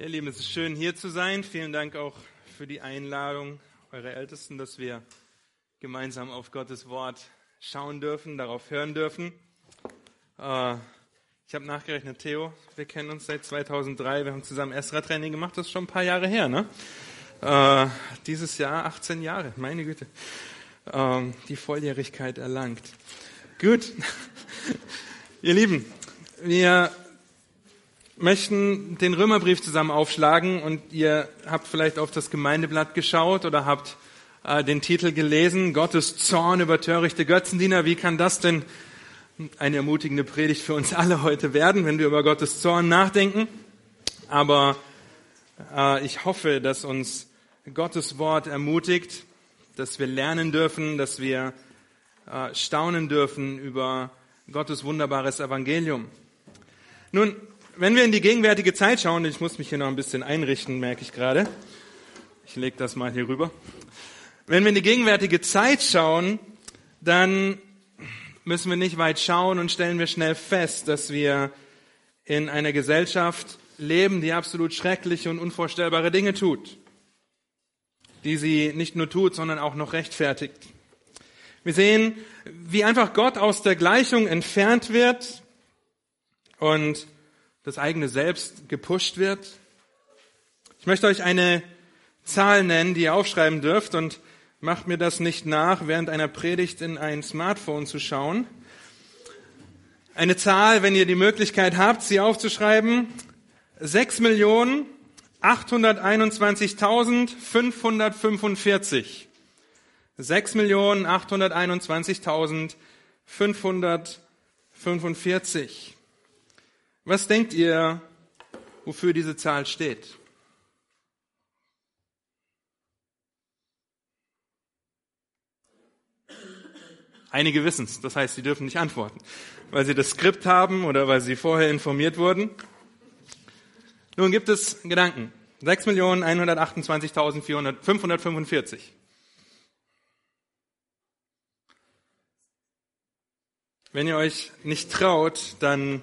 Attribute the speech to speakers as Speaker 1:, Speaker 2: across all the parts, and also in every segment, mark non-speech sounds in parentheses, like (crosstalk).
Speaker 1: Ihr Lieben, es ist schön hier zu sein. Vielen Dank auch für die Einladung eurer Ältesten, dass wir gemeinsam auf Gottes Wort schauen dürfen, darauf hören dürfen. Äh, ich habe nachgerechnet, Theo, wir kennen uns seit 2003, wir haben zusammen Esra-Training gemacht, das ist schon ein paar Jahre her, ne? Äh, dieses Jahr 18 Jahre, meine Güte. Ähm, die Volljährigkeit erlangt. Gut. (laughs) Ihr Lieben, wir möchten den Römerbrief zusammen aufschlagen und ihr habt vielleicht auf das Gemeindeblatt geschaut oder habt äh, den Titel gelesen, Gottes Zorn über törichte Götzendiener. Wie kann das denn eine ermutigende Predigt für uns alle heute werden, wenn wir über Gottes Zorn nachdenken? Aber äh, ich hoffe, dass uns Gottes Wort ermutigt, dass wir lernen dürfen, dass wir äh, staunen dürfen über Gottes wunderbares Evangelium. Nun, wenn wir in die gegenwärtige Zeit schauen, ich muss mich hier noch ein bisschen einrichten, merke ich gerade. Ich lege das mal hier rüber. Wenn wir in die gegenwärtige Zeit schauen, dann müssen wir nicht weit schauen und stellen wir schnell fest, dass wir in einer Gesellschaft leben, die absolut schreckliche und unvorstellbare Dinge tut, die sie nicht nur tut, sondern auch noch rechtfertigt. Wir sehen, wie einfach Gott aus der Gleichung entfernt wird und das eigene Selbst gepusht wird. Ich möchte euch eine Zahl nennen, die ihr aufschreiben dürft und macht mir das nicht nach, während einer Predigt in ein Smartphone zu schauen. Eine Zahl, wenn ihr die Möglichkeit habt, sie aufzuschreiben. 6.821.545. 6.821.545. Was denkt ihr, wofür diese Zahl steht? Einige wissen es, das heißt, sie dürfen nicht antworten, weil sie das Skript haben oder weil sie vorher informiert wurden. Nun gibt es Gedanken. 6.128.545. Wenn ihr euch nicht traut, dann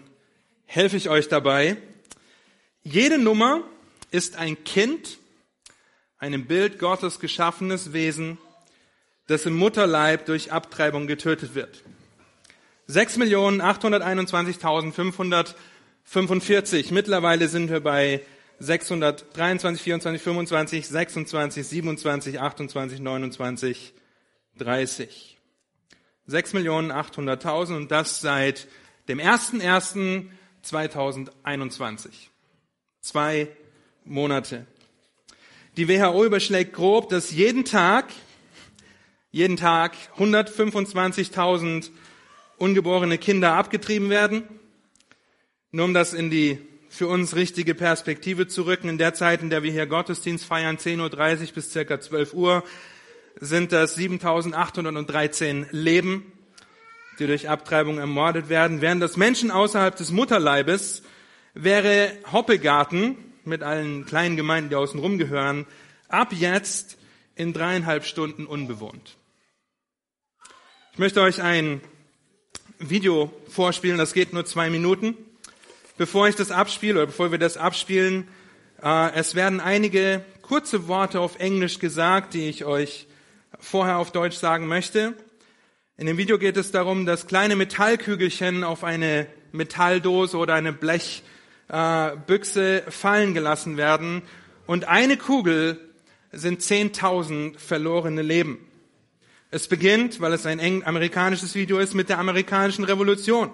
Speaker 1: helfe ich euch dabei. Jede Nummer ist ein Kind, einem Bild Gottes geschaffenes Wesen, das im Mutterleib durch Abtreibung getötet wird. 6.821.545. Mittlerweile sind wir bei 623, 24, 25, 26, 27, 28, 29, 30. 6.800.000 und das seit dem 1.1. 2021. Zwei Monate. Die WHO überschlägt grob, dass jeden Tag, jeden Tag 125.000 ungeborene Kinder abgetrieben werden. Nur um das in die für uns richtige Perspektive zu rücken, in der Zeit, in der wir hier Gottesdienst feiern, 10.30 Uhr bis circa 12 Uhr, sind das 7.813 Leben die durch Abtreibung ermordet werden, während das Menschen außerhalb des Mutterleibes wäre Hoppegarten mit allen kleinen Gemeinden, die außen rum gehören, ab jetzt in dreieinhalb Stunden unbewohnt. Ich möchte euch ein Video vorspielen, das geht nur zwei Minuten. Bevor ich das abspiele oder bevor wir das abspielen, äh, es werden einige kurze Worte auf Englisch gesagt, die ich euch vorher auf Deutsch sagen möchte. In dem Video geht es darum, dass kleine Metallkügelchen auf eine Metalldose oder eine Blechbüchse äh, fallen gelassen werden und eine Kugel sind 10.000 verlorene Leben. Es beginnt, weil es ein amerikanisches Video ist, mit der amerikanischen Revolution.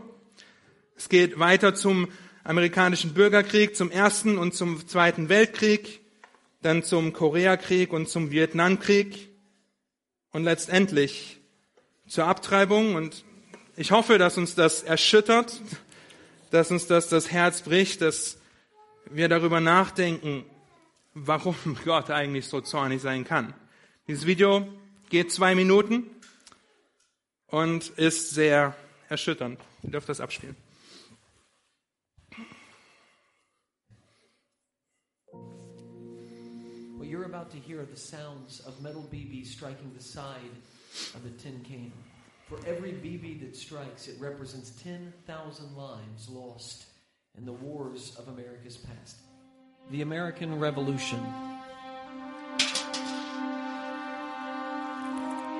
Speaker 1: Es geht weiter zum amerikanischen Bürgerkrieg, zum ersten und zum zweiten Weltkrieg, dann zum Koreakrieg und zum Vietnamkrieg und letztendlich zur Abtreibung und ich hoffe, dass uns das erschüttert, dass uns das das Herz bricht, dass wir darüber nachdenken, warum (laughs) Gott eigentlich so zornig sein kann. Dieses Video geht zwei Minuten und ist sehr erschütternd. Ihr dürft das abspielen.
Speaker 2: Well, you're about to hear the sounds of metal BB striking the side of the tin can. For every BB that strikes, it represents 10,000 lives lost in the wars of America's past. The American Revolution.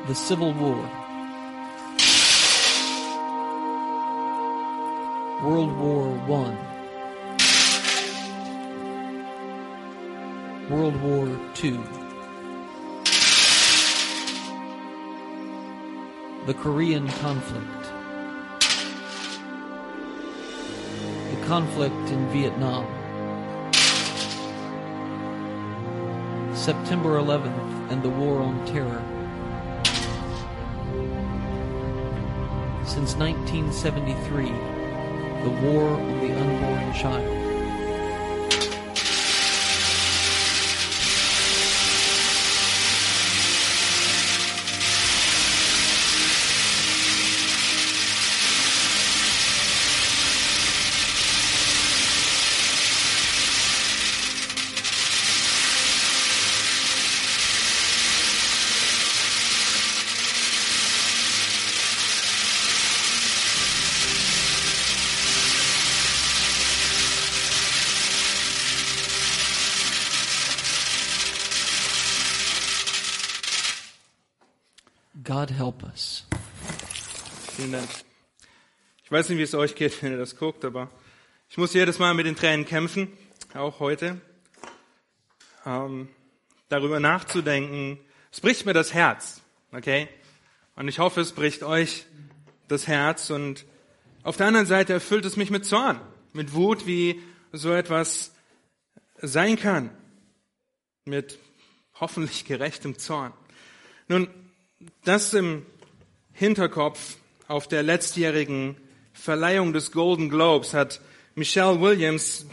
Speaker 2: The Civil War. World War One. World War Two. The Korean conflict. The conflict in Vietnam. September 11th and the War on Terror. Since 1973, the War on the Unborn Child.
Speaker 1: Weiß nicht, wie es euch geht, (laughs) wenn ihr das guckt, aber ich muss jedes Mal mit den Tränen kämpfen, auch heute. Ähm, darüber nachzudenken, es bricht mir das Herz, okay? Und ich hoffe, es bricht euch das Herz und auf der anderen Seite erfüllt es mich mit Zorn, mit Wut, wie so etwas sein kann, mit hoffentlich (laughs) gerechtem Zorn. Nun, das im Hinterkopf auf der letztjährigen Verleihung des Golden Globes hat Michelle Williams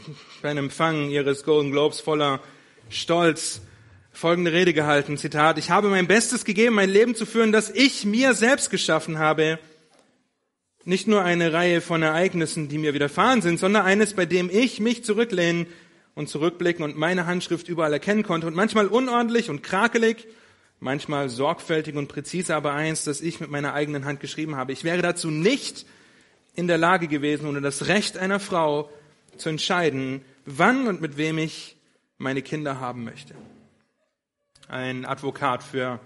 Speaker 1: beim Empfang ihres Golden Globes voller Stolz folgende Rede gehalten, Zitat, ich habe mein Bestes gegeben, mein Leben zu führen, das ich mir selbst geschaffen habe. Nicht nur eine Reihe von Ereignissen, die mir widerfahren sind, sondern eines, bei dem ich mich zurücklehnen und zurückblicken und meine Handschrift überall erkennen konnte und manchmal unordentlich und krakelig manchmal sorgfältig und präzise, aber eins, das ich mit meiner eigenen Hand geschrieben habe. Ich wäre dazu nicht in der Lage gewesen, ohne das Recht einer Frau zu entscheiden, wann und mit wem ich meine Kinder haben möchte. Ein Advokat für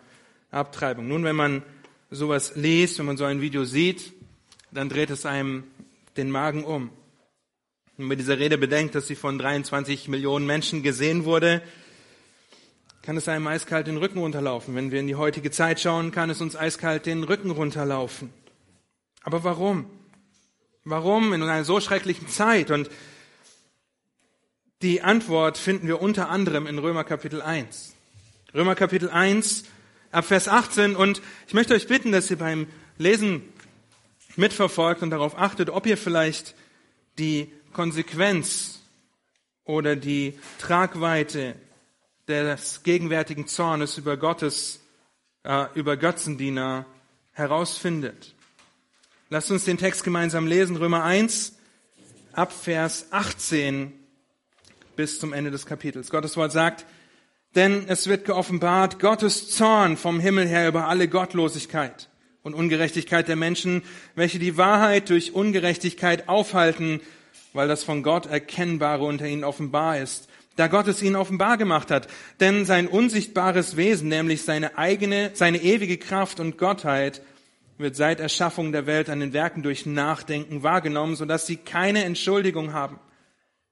Speaker 1: Abtreibung. Nun, wenn man sowas liest, wenn man so ein Video sieht, dann dreht es einem den Magen um. Wenn man dieser Rede bedenkt, dass sie von 23 Millionen Menschen gesehen wurde, kann es einem eiskalt den Rücken runterlaufen. Wenn wir in die heutige Zeit schauen, kann es uns eiskalt den Rücken runterlaufen. Aber warum? Warum in einer so schrecklichen Zeit? Und die Antwort finden wir unter anderem in Römer Kapitel 1. Römer Kapitel 1 ab Vers 18. Und ich möchte euch bitten, dass ihr beim Lesen mitverfolgt und darauf achtet, ob ihr vielleicht die Konsequenz oder die Tragweite des gegenwärtigen Zornes über Gottes, äh, über Götzendiener herausfindet. Lasst uns den Text gemeinsam lesen, Römer 1, ab Vers 18 bis zum Ende des Kapitels. Gottes Wort sagt, denn es wird geoffenbart Gottes Zorn vom Himmel her über alle Gottlosigkeit und Ungerechtigkeit der Menschen, welche die Wahrheit durch Ungerechtigkeit aufhalten, weil das von Gott Erkennbare unter ihnen offenbar ist da Gott es ihnen offenbar gemacht hat. Denn sein unsichtbares Wesen, nämlich seine eigene, seine ewige Kraft und Gottheit, wird seit Erschaffung der Welt an den Werken durch Nachdenken wahrgenommen, sodass sie keine Entschuldigung haben.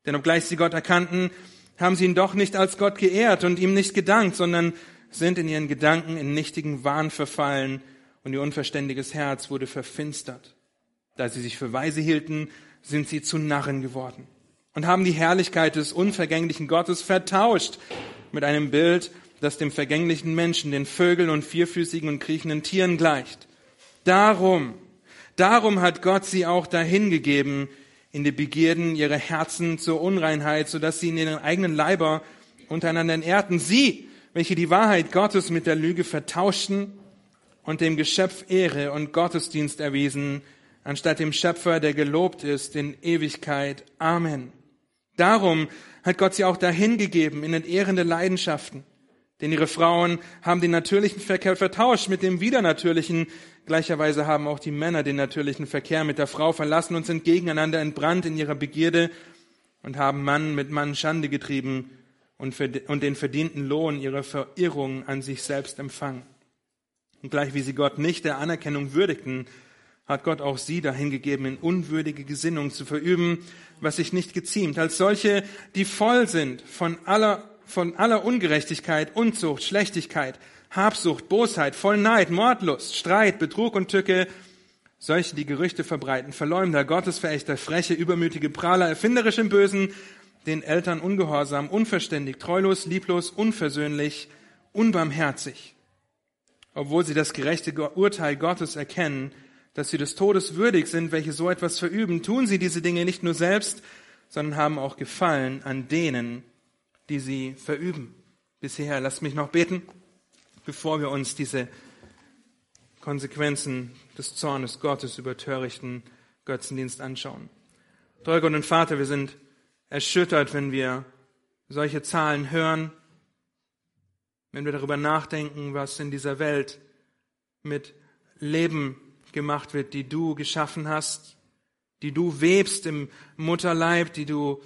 Speaker 1: Denn obgleich sie Gott erkannten, haben sie ihn doch nicht als Gott geehrt und ihm nicht gedankt, sondern sind in ihren Gedanken in nichtigen Wahn verfallen und ihr unverständiges Herz wurde verfinstert. Da sie sich für weise hielten, sind sie zu Narren geworden und haben die Herrlichkeit des unvergänglichen Gottes vertauscht mit einem Bild, das dem vergänglichen Menschen, den Vögeln und vierfüßigen und kriechenden Tieren gleicht. Darum, darum hat Gott sie auch dahingegeben in die Begierden ihrer Herzen zur Unreinheit, sodass sie in ihren eigenen Leiber untereinander entehrten. Sie, welche die Wahrheit Gottes mit der Lüge vertauschten und dem Geschöpf Ehre und Gottesdienst erwiesen, anstatt dem Schöpfer, der gelobt ist in Ewigkeit. Amen. Darum hat Gott sie auch dahin gegeben in entehrende Leidenschaften. Denn ihre Frauen haben den natürlichen Verkehr vertauscht mit dem widernatürlichen. Gleicherweise haben auch die Männer den natürlichen Verkehr mit der Frau verlassen und sind gegeneinander entbrannt in ihrer Begierde und haben Mann mit Mann Schande getrieben und, den verdienten Lohn ihrer Verirrung an sich selbst empfangen. Und gleich wie sie Gott nicht der Anerkennung würdigten, hat Gott auch sie dahingegeben, in unwürdige Gesinnung zu verüben, was sich nicht geziemt, als solche, die voll sind von aller, von aller Ungerechtigkeit, Unzucht, Schlechtigkeit, Habsucht, Bosheit, voll Neid, Mordlust, Streit, Betrug und Tücke, solche, die Gerüchte verbreiten, Verleumder, Gottesverächter, freche, übermütige Prahler, erfinderisch im Bösen, den Eltern ungehorsam, unverständig, treulos, lieblos, unversöhnlich, unbarmherzig. Obwohl sie das gerechte Urteil Gottes erkennen, dass sie des Todes würdig sind, welche so etwas verüben, tun sie diese Dinge nicht nur selbst, sondern haben auch Gefallen an denen, die sie verüben. Bisher, lasst mich noch beten, bevor wir uns diese Konsequenzen des Zornes Gottes über törichten Götzendienst anschauen. Treuer Gott und Vater, wir sind erschüttert, wenn wir solche Zahlen hören, wenn wir darüber nachdenken, was in dieser Welt mit Leben gemacht wird, die du geschaffen hast, die du webst im Mutterleib, die du,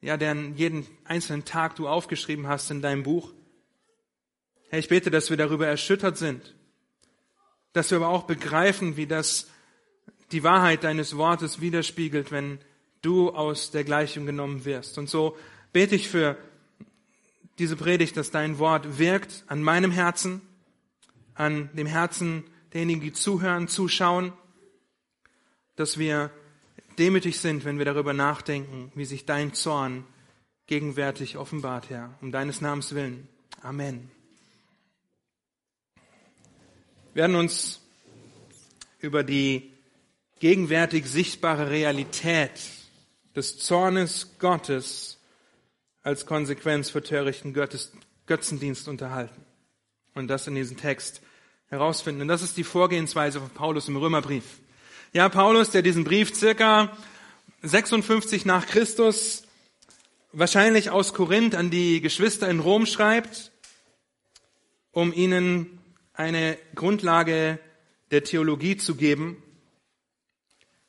Speaker 1: ja, deren jeden einzelnen Tag du aufgeschrieben hast in deinem Buch. Herr, ich bete, dass wir darüber erschüttert sind, dass wir aber auch begreifen, wie das die Wahrheit deines Wortes widerspiegelt, wenn du aus der Gleichung genommen wirst. Und so bete ich für diese Predigt, dass dein Wort wirkt an meinem Herzen, an dem Herzen derjenigen, die zuhören, zuschauen, dass wir demütig sind, wenn wir darüber nachdenken, wie sich dein Zorn gegenwärtig offenbart, Herr, um deines Namens willen. Amen. Wir werden uns über die gegenwärtig sichtbare Realität des Zornes Gottes als Konsequenz für törichten Götzendienst unterhalten. Und das in diesem Text herausfinden. Und das ist die Vorgehensweise von Paulus im Römerbrief. Ja, Paulus, der diesen Brief circa 56 nach Christus wahrscheinlich aus Korinth an die Geschwister in Rom schreibt, um ihnen eine Grundlage der Theologie zu geben,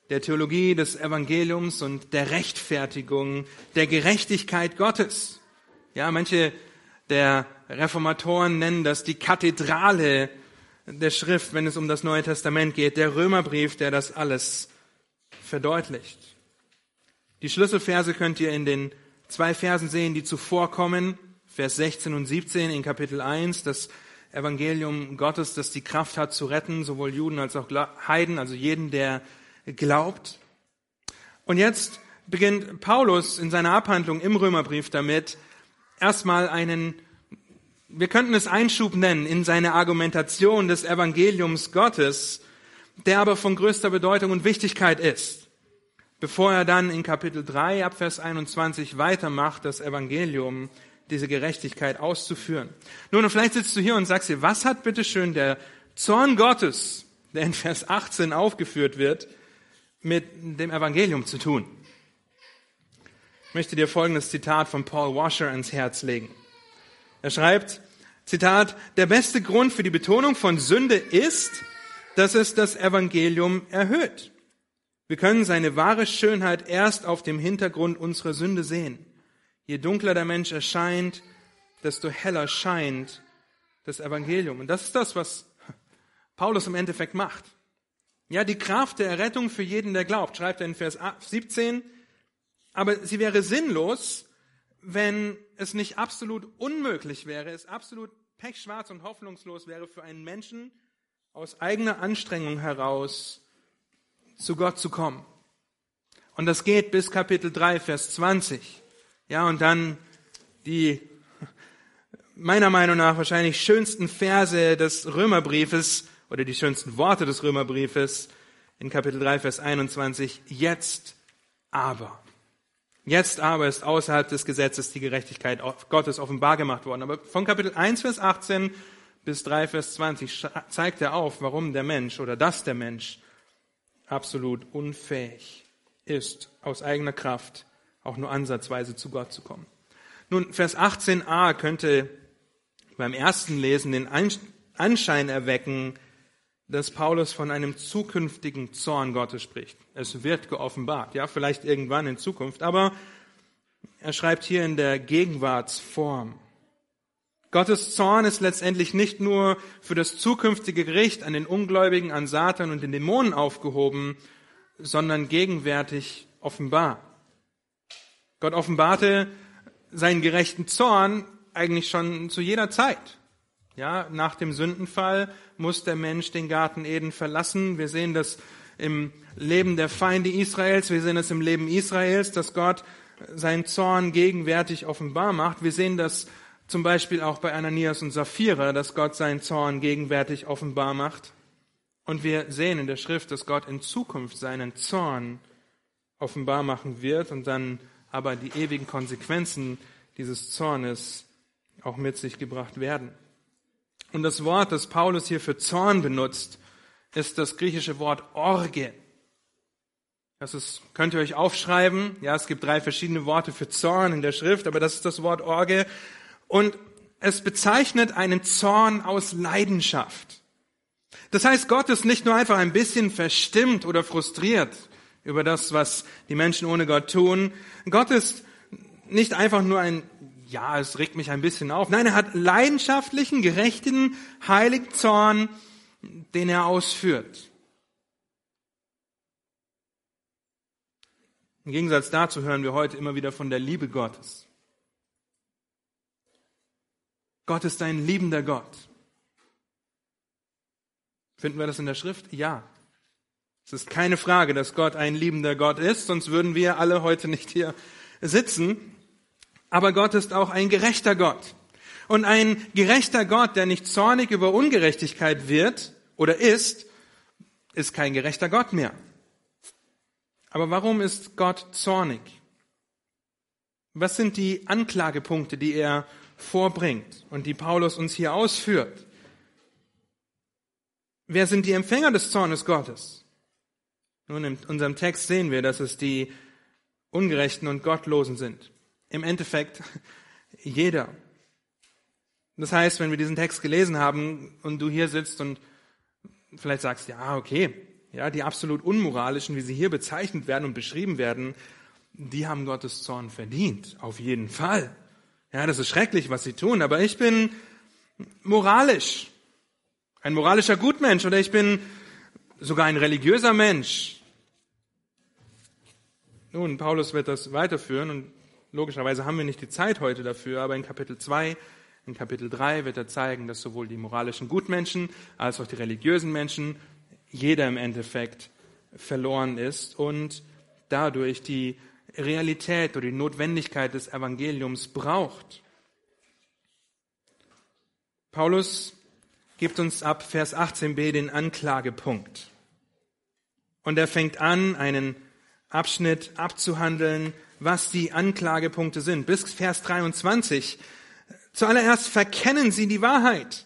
Speaker 1: der Theologie des Evangeliums und der Rechtfertigung, der Gerechtigkeit Gottes. Ja, manche der Reformatoren nennen das die Kathedrale der Schrift, wenn es um das Neue Testament geht, der Römerbrief, der das alles verdeutlicht. Die Schlüsselverse könnt ihr in den zwei Versen sehen, die zuvor kommen, Vers 16 und 17 in Kapitel 1, das Evangelium Gottes, das die Kraft hat zu retten, sowohl Juden als auch Heiden, also jeden, der glaubt. Und jetzt beginnt Paulus in seiner Abhandlung im Römerbrief damit, erstmal einen wir könnten es Einschub nennen in seine Argumentation des Evangeliums Gottes, der aber von größter Bedeutung und Wichtigkeit ist. Bevor er dann in Kapitel 3 ab Vers 21 weitermacht, das Evangelium, diese Gerechtigkeit auszuführen. Nun, und vielleicht sitzt du hier und sagst dir, was hat bitteschön der Zorn Gottes, der in Vers 18 aufgeführt wird, mit dem Evangelium zu tun? Ich möchte dir folgendes Zitat von Paul Washer ans Herz legen. Er schreibt, Zitat, der beste Grund für die Betonung von Sünde ist, dass es das Evangelium erhöht. Wir können seine wahre Schönheit erst auf dem Hintergrund unserer Sünde sehen. Je dunkler der Mensch erscheint, desto heller scheint das Evangelium. Und das ist das, was Paulus im Endeffekt macht. Ja, die Kraft der Errettung für jeden, der glaubt, schreibt er in Vers 17. Aber sie wäre sinnlos, wenn es nicht absolut unmöglich wäre, es absolut pechschwarz und hoffnungslos wäre für einen Menschen, aus eigener Anstrengung heraus zu Gott zu kommen. Und das geht bis Kapitel 3, Vers 20. Ja, und dann die meiner Meinung nach wahrscheinlich schönsten Verse des Römerbriefes oder die schönsten Worte des Römerbriefes in Kapitel 3, Vers 21. Jetzt aber. Jetzt aber ist außerhalb des Gesetzes die Gerechtigkeit Gottes offenbar gemacht worden. Aber von Kapitel 1, Vers 18 bis 3, Vers 20 zeigt er auf, warum der Mensch oder dass der Mensch absolut unfähig ist, aus eigener Kraft auch nur ansatzweise zu Gott zu kommen. Nun, Vers 18a könnte beim ersten Lesen den Anschein erwecken, dass Paulus von einem zukünftigen Zorn Gottes spricht. Es wird geoffenbart, ja, vielleicht irgendwann in Zukunft, aber er schreibt hier in der Gegenwartsform. Gottes Zorn ist letztendlich nicht nur für das zukünftige Gericht an den Ungläubigen, an Satan und den Dämonen aufgehoben, sondern gegenwärtig offenbar. Gott offenbarte seinen gerechten Zorn eigentlich schon zu jeder Zeit. Ja, nach dem Sündenfall muss der Mensch den Garten Eden verlassen. Wir sehen das im Leben der Feinde Israels. Wir sehen es im Leben Israels, dass Gott seinen Zorn gegenwärtig offenbar macht. Wir sehen das zum Beispiel auch bei Ananias und Sapphira, dass Gott seinen Zorn gegenwärtig offenbar macht. Und wir sehen in der Schrift, dass Gott in Zukunft seinen Zorn offenbar machen wird und dann aber die ewigen Konsequenzen dieses Zornes auch mit sich gebracht werden. Und das Wort, das Paulus hier für Zorn benutzt, ist das griechische Wort Orge. Das ist, könnt ihr euch aufschreiben. Ja, es gibt drei verschiedene Worte für Zorn in der Schrift, aber das ist das Wort Orge. Und es bezeichnet einen Zorn aus Leidenschaft. Das heißt, Gott ist nicht nur einfach ein bisschen verstimmt oder frustriert über das, was die Menschen ohne Gott tun. Gott ist nicht einfach nur ein ja, es regt mich ein bisschen auf. Nein, er hat leidenschaftlichen, gerechten, heiligen Zorn, den er ausführt. Im Gegensatz dazu hören wir heute immer wieder von der Liebe Gottes. Gott ist ein liebender Gott. Finden wir das in der Schrift? Ja. Es ist keine Frage, dass Gott ein liebender Gott ist, sonst würden wir alle heute nicht hier sitzen. Aber Gott ist auch ein gerechter Gott. Und ein gerechter Gott, der nicht zornig über Ungerechtigkeit wird oder ist, ist kein gerechter Gott mehr. Aber warum ist Gott zornig? Was sind die Anklagepunkte, die er vorbringt und die Paulus uns hier ausführt? Wer sind die Empfänger des Zornes Gottes? Nun, in unserem Text sehen wir, dass es die Ungerechten und Gottlosen sind im Endeffekt (laughs) jeder. Das heißt, wenn wir diesen Text gelesen haben und du hier sitzt und vielleicht sagst, ja, okay, ja, die absolut unmoralischen, wie sie hier bezeichnet werden und beschrieben werden, die haben Gottes Zorn verdient. Auf jeden Fall. Ja, das ist schrecklich, was sie tun, aber ich bin moralisch. Ein moralischer Gutmensch oder ich bin sogar ein religiöser Mensch. Nun, Paulus wird das weiterführen und Logischerweise haben wir nicht die Zeit heute dafür, aber in Kapitel 2, in Kapitel 3 wird er zeigen, dass sowohl die moralischen Gutmenschen als auch die religiösen Menschen, jeder im Endeffekt verloren ist und dadurch die Realität oder die Notwendigkeit des Evangeliums braucht. Paulus gibt uns ab Vers 18b den Anklagepunkt. Und er fängt an, einen Abschnitt abzuhandeln, was die Anklagepunkte sind. Bis Vers 23. Zuallererst verkennen sie die Wahrheit,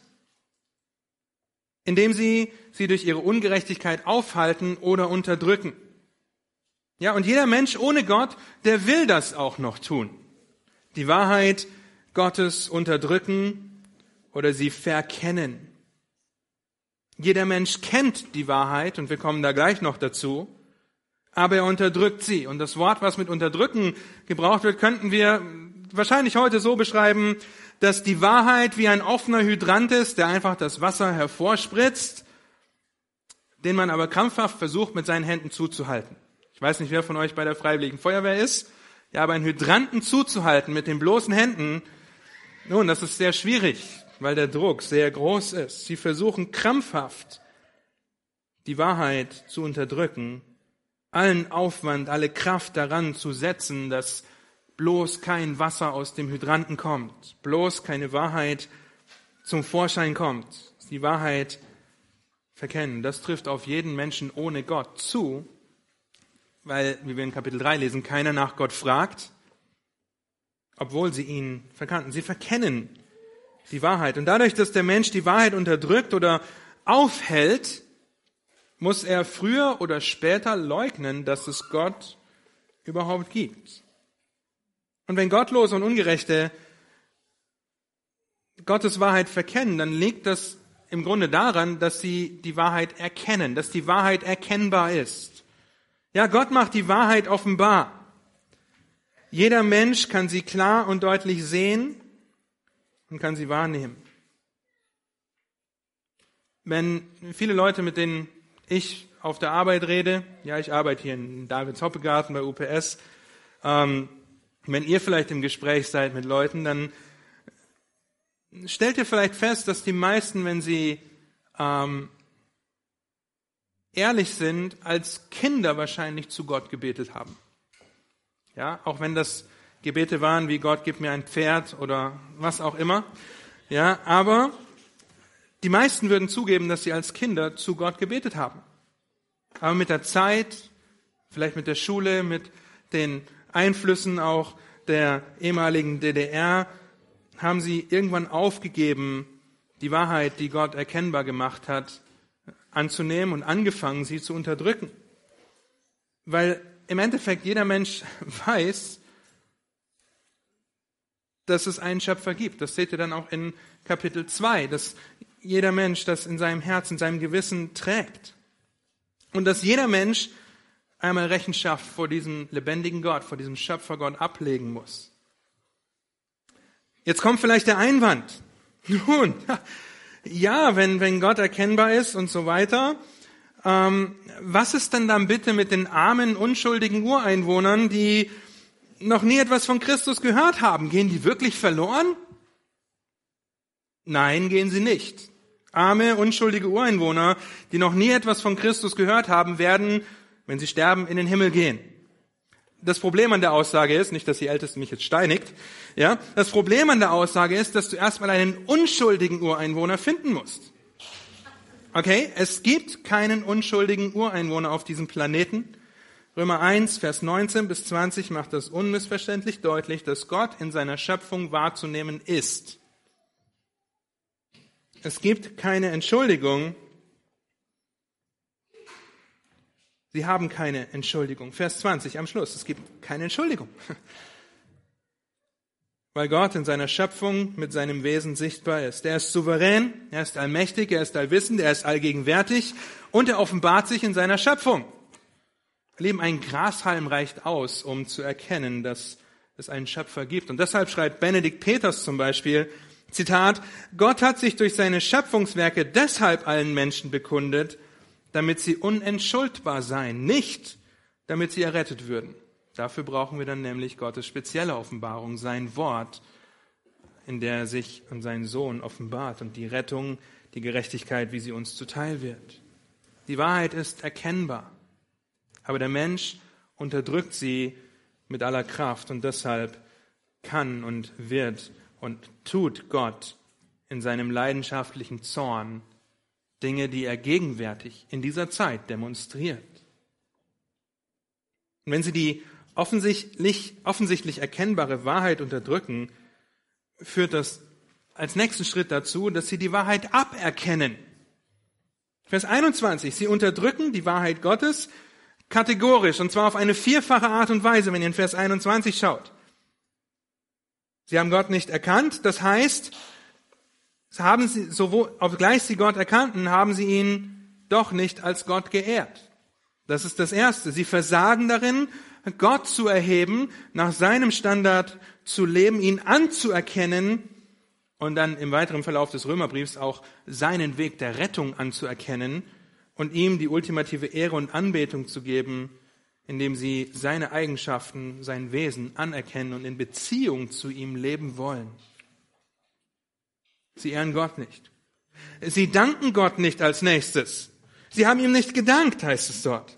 Speaker 1: indem sie sie durch ihre Ungerechtigkeit aufhalten oder unterdrücken. Ja, und jeder Mensch ohne Gott, der will das auch noch tun. Die Wahrheit Gottes unterdrücken oder sie verkennen. Jeder Mensch kennt die Wahrheit und wir kommen da gleich noch dazu aber er unterdrückt sie. Und das Wort, was mit unterdrücken gebraucht wird, könnten wir wahrscheinlich heute so beschreiben, dass die Wahrheit wie ein offener Hydrant ist, der einfach das Wasser hervorspritzt, den man aber krampfhaft versucht, mit seinen Händen zuzuhalten. Ich weiß nicht, wer von euch bei der Freiwilligen Feuerwehr ist. Ja, aber einen Hydranten zuzuhalten mit den bloßen Händen, nun, das ist sehr schwierig, weil der Druck sehr groß ist. Sie versuchen krampfhaft, die Wahrheit zu unterdrücken allen Aufwand, alle Kraft daran zu setzen, dass bloß kein Wasser aus dem Hydranten kommt, bloß keine Wahrheit zum Vorschein kommt, die Wahrheit verkennen. Das trifft auf jeden Menschen ohne Gott zu, weil, wie wir in Kapitel 3 lesen, keiner nach Gott fragt, obwohl sie ihn verkannten. Sie verkennen die Wahrheit. Und dadurch, dass der Mensch die Wahrheit unterdrückt oder aufhält, muss er früher oder später leugnen, dass es Gott überhaupt gibt. Und wenn Gottlose und Ungerechte Gottes Wahrheit verkennen, dann liegt das im Grunde daran, dass sie die Wahrheit erkennen, dass die Wahrheit erkennbar ist. Ja, Gott macht die Wahrheit offenbar. Jeder Mensch kann sie klar und deutlich sehen und kann sie wahrnehmen. Wenn viele Leute, mit denen ich auf der Arbeit rede, ja, ich arbeite hier in Davids Hoppegarten bei UPS, ähm, wenn ihr vielleicht im Gespräch seid mit Leuten, dann stellt ihr vielleicht fest, dass die meisten, wenn sie ähm, ehrlich sind, als Kinder wahrscheinlich zu Gott gebetet haben. Ja, auch wenn das Gebete waren wie Gott gib mir ein Pferd oder was auch immer. Ja, aber die meisten würden zugeben, dass sie als Kinder zu Gott gebetet haben. Aber mit der Zeit, vielleicht mit der Schule, mit den Einflüssen auch der ehemaligen DDR, haben sie irgendwann aufgegeben, die Wahrheit, die Gott erkennbar gemacht hat, anzunehmen und angefangen, sie zu unterdrücken. Weil im Endeffekt jeder Mensch (laughs) weiß, dass es einen Schöpfer gibt. Das seht ihr dann auch in Kapitel 2, dass jeder Mensch das in seinem Herzen, in seinem Gewissen trägt. Und dass jeder Mensch einmal Rechenschaft vor diesem lebendigen Gott, vor diesem Schöpfergott ablegen muss. Jetzt kommt vielleicht der Einwand. (laughs) Nun, ja, wenn, wenn Gott erkennbar ist und so weiter, ähm, was ist denn dann bitte mit den armen, unschuldigen Ureinwohnern, die noch nie etwas von Christus gehört haben? Gehen die wirklich verloren? Nein, gehen sie nicht. Arme, unschuldige Ureinwohner, die noch nie etwas von Christus gehört haben, werden, wenn sie sterben, in den Himmel gehen. Das Problem an der Aussage ist, nicht, dass die Älteste mich jetzt steinigt, ja, das Problem an der Aussage ist, dass du erstmal einen unschuldigen Ureinwohner finden musst. Okay, es gibt keinen unschuldigen Ureinwohner auf diesem Planeten. Römer 1, Vers 19 bis 20 macht das unmissverständlich deutlich, dass Gott in seiner Schöpfung wahrzunehmen ist. Es gibt keine Entschuldigung. Sie haben keine Entschuldigung. Vers 20 am Schluss. Es gibt keine Entschuldigung. (laughs) Weil Gott in seiner Schöpfung mit seinem Wesen sichtbar ist. Er ist souverän, er ist allmächtig, er ist allwissend, er ist allgegenwärtig und er offenbart sich in seiner Schöpfung. Leben ein Grashalm reicht aus, um zu erkennen, dass es einen Schöpfer gibt. Und deshalb schreibt Benedikt Peters zum Beispiel, Zitat, Gott hat sich durch seine Schöpfungswerke deshalb allen Menschen bekundet, damit sie unentschuldbar seien, nicht damit sie errettet würden. Dafür brauchen wir dann nämlich Gottes spezielle Offenbarung, sein Wort, in der er sich und seinen Sohn offenbart und die Rettung, die Gerechtigkeit, wie sie uns zuteil wird. Die Wahrheit ist erkennbar, aber der Mensch unterdrückt sie mit aller Kraft und deshalb kann und wird und tut Gott in seinem leidenschaftlichen Zorn Dinge, die er gegenwärtig in dieser Zeit demonstriert. Und wenn sie die offensichtlich, offensichtlich erkennbare Wahrheit unterdrücken, führt das als nächsten Schritt dazu, dass sie die Wahrheit aberkennen. Vers 21. Sie unterdrücken die Wahrheit Gottes kategorisch, und zwar auf eine vierfache Art und Weise, wenn ihr in Vers 21 schaut. Sie haben Gott nicht erkannt. Das heißt, haben sie, sowohl, obgleich sie Gott erkannten, haben sie ihn doch nicht als Gott geehrt. Das ist das Erste. Sie versagen darin, Gott zu erheben, nach seinem Standard zu leben, ihn anzuerkennen und dann im weiteren Verlauf des Römerbriefs auch seinen Weg der Rettung anzuerkennen und ihm die ultimative Ehre und Anbetung zu geben, indem sie seine Eigenschaften, sein Wesen anerkennen und in Beziehung zu ihm leben wollen. Sie ehren Gott nicht. Sie danken Gott nicht als nächstes. Sie haben ihm nicht gedankt, heißt es dort.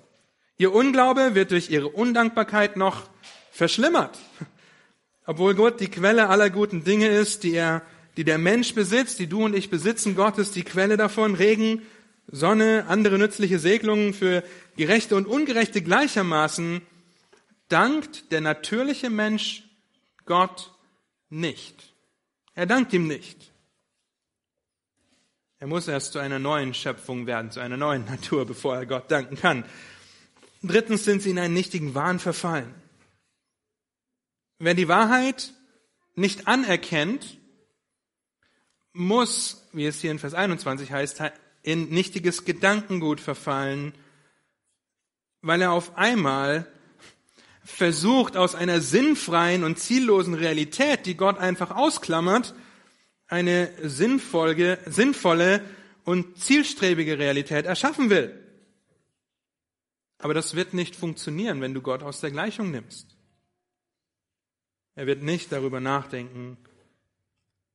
Speaker 1: Ihr Unglaube wird durch ihre Undankbarkeit noch verschlimmert. Obwohl Gott die Quelle aller guten Dinge ist, die er, die der Mensch besitzt, die du und ich besitzen, Gott ist die Quelle davon, Regen, Sonne, andere nützliche Segnungen für Gerechte und Ungerechte gleichermaßen, dankt der natürliche Mensch Gott nicht. Er dankt ihm nicht. Er muss erst zu einer neuen Schöpfung werden, zu einer neuen (laughs) Natur, bevor er Gott danken kann. Drittens sind sie in einen nichtigen Wahn verfallen. Wer die Wahrheit nicht anerkennt, muss, wie es hier in Vers 21 heißt, in nichtiges Gedankengut verfallen, weil er auf einmal versucht, aus einer sinnfreien und ziellosen Realität, die Gott einfach ausklammert, eine sinnvolle, sinnvolle und zielstrebige Realität erschaffen will. Aber das wird nicht funktionieren, wenn du Gott aus der Gleichung nimmst. Er wird nicht darüber nachdenken,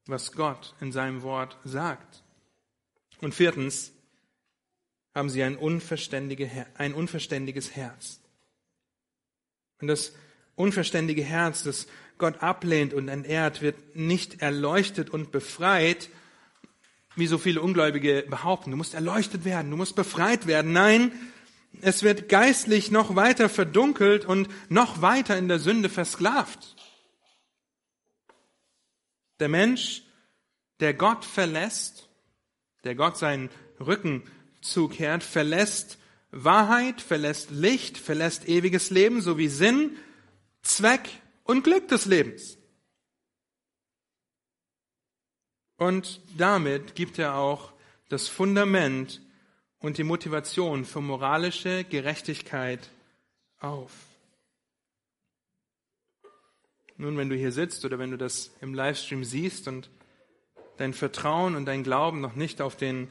Speaker 1: was Gott in seinem Wort sagt. Und viertens haben sie ein, unverständige, ein unverständiges Herz. Und das unverständige Herz, das Gott ablehnt und entehrt, wird nicht erleuchtet und befreit, wie so viele Ungläubige behaupten. Du musst erleuchtet werden, du musst befreit werden. Nein, es wird geistlich noch weiter verdunkelt und noch weiter in der Sünde versklavt. Der Mensch, der Gott verlässt, der Gott seinen Rücken zukehrt, verlässt Wahrheit, verlässt Licht, verlässt ewiges Leben sowie Sinn, Zweck und Glück des Lebens. Und damit gibt er auch das Fundament und die Motivation für moralische Gerechtigkeit auf. Nun, wenn du hier sitzt oder wenn du das im Livestream siehst und dein Vertrauen und dein Glauben noch nicht auf den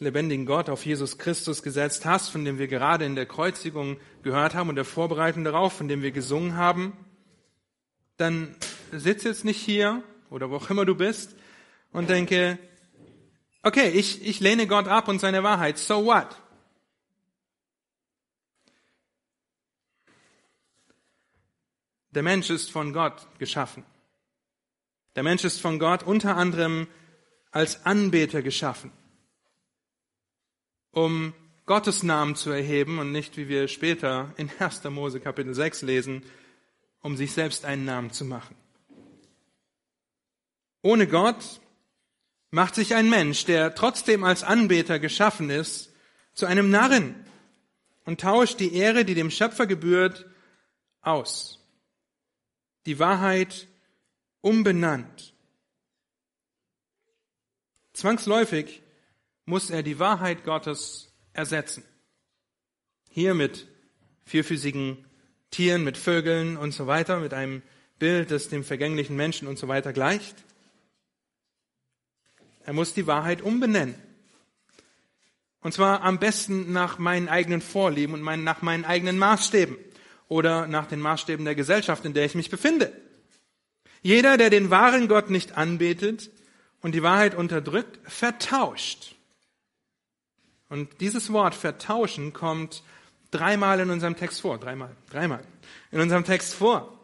Speaker 1: lebendigen Gott, auf Jesus Christus gesetzt hast, von dem wir gerade in der Kreuzigung gehört haben und der Vorbereitung darauf, von dem wir gesungen haben, dann sitz jetzt nicht hier oder wo auch immer du bist und denke, okay, ich, ich lehne Gott ab und seine Wahrheit, so what? Der Mensch ist von Gott geschaffen. Der Mensch ist von Gott unter anderem als Anbeter geschaffen, um Gottes Namen zu erheben und nicht, wie wir später in 1. Mose Kapitel 6 lesen, um sich selbst einen Namen zu machen. Ohne Gott macht sich ein Mensch, der trotzdem als Anbeter geschaffen ist, zu einem Narren und tauscht die Ehre, die dem Schöpfer gebührt, aus die Wahrheit umbenannt. Zwangsläufig muss er die Wahrheit Gottes ersetzen. Hier mit vierfüßigen Tieren, mit Vögeln und so weiter, mit einem Bild, das dem vergänglichen Menschen und so weiter gleicht. Er muss die Wahrheit umbenennen. Und zwar am besten nach meinen eigenen Vorlieben und nach meinen eigenen Maßstäben oder nach den Maßstäben der Gesellschaft, in der ich mich befinde. Jeder, der den wahren Gott nicht anbetet und die Wahrheit unterdrückt, vertauscht. Und dieses Wort vertauschen kommt dreimal in unserem Text vor. Dreimal, dreimal. In unserem Text vor.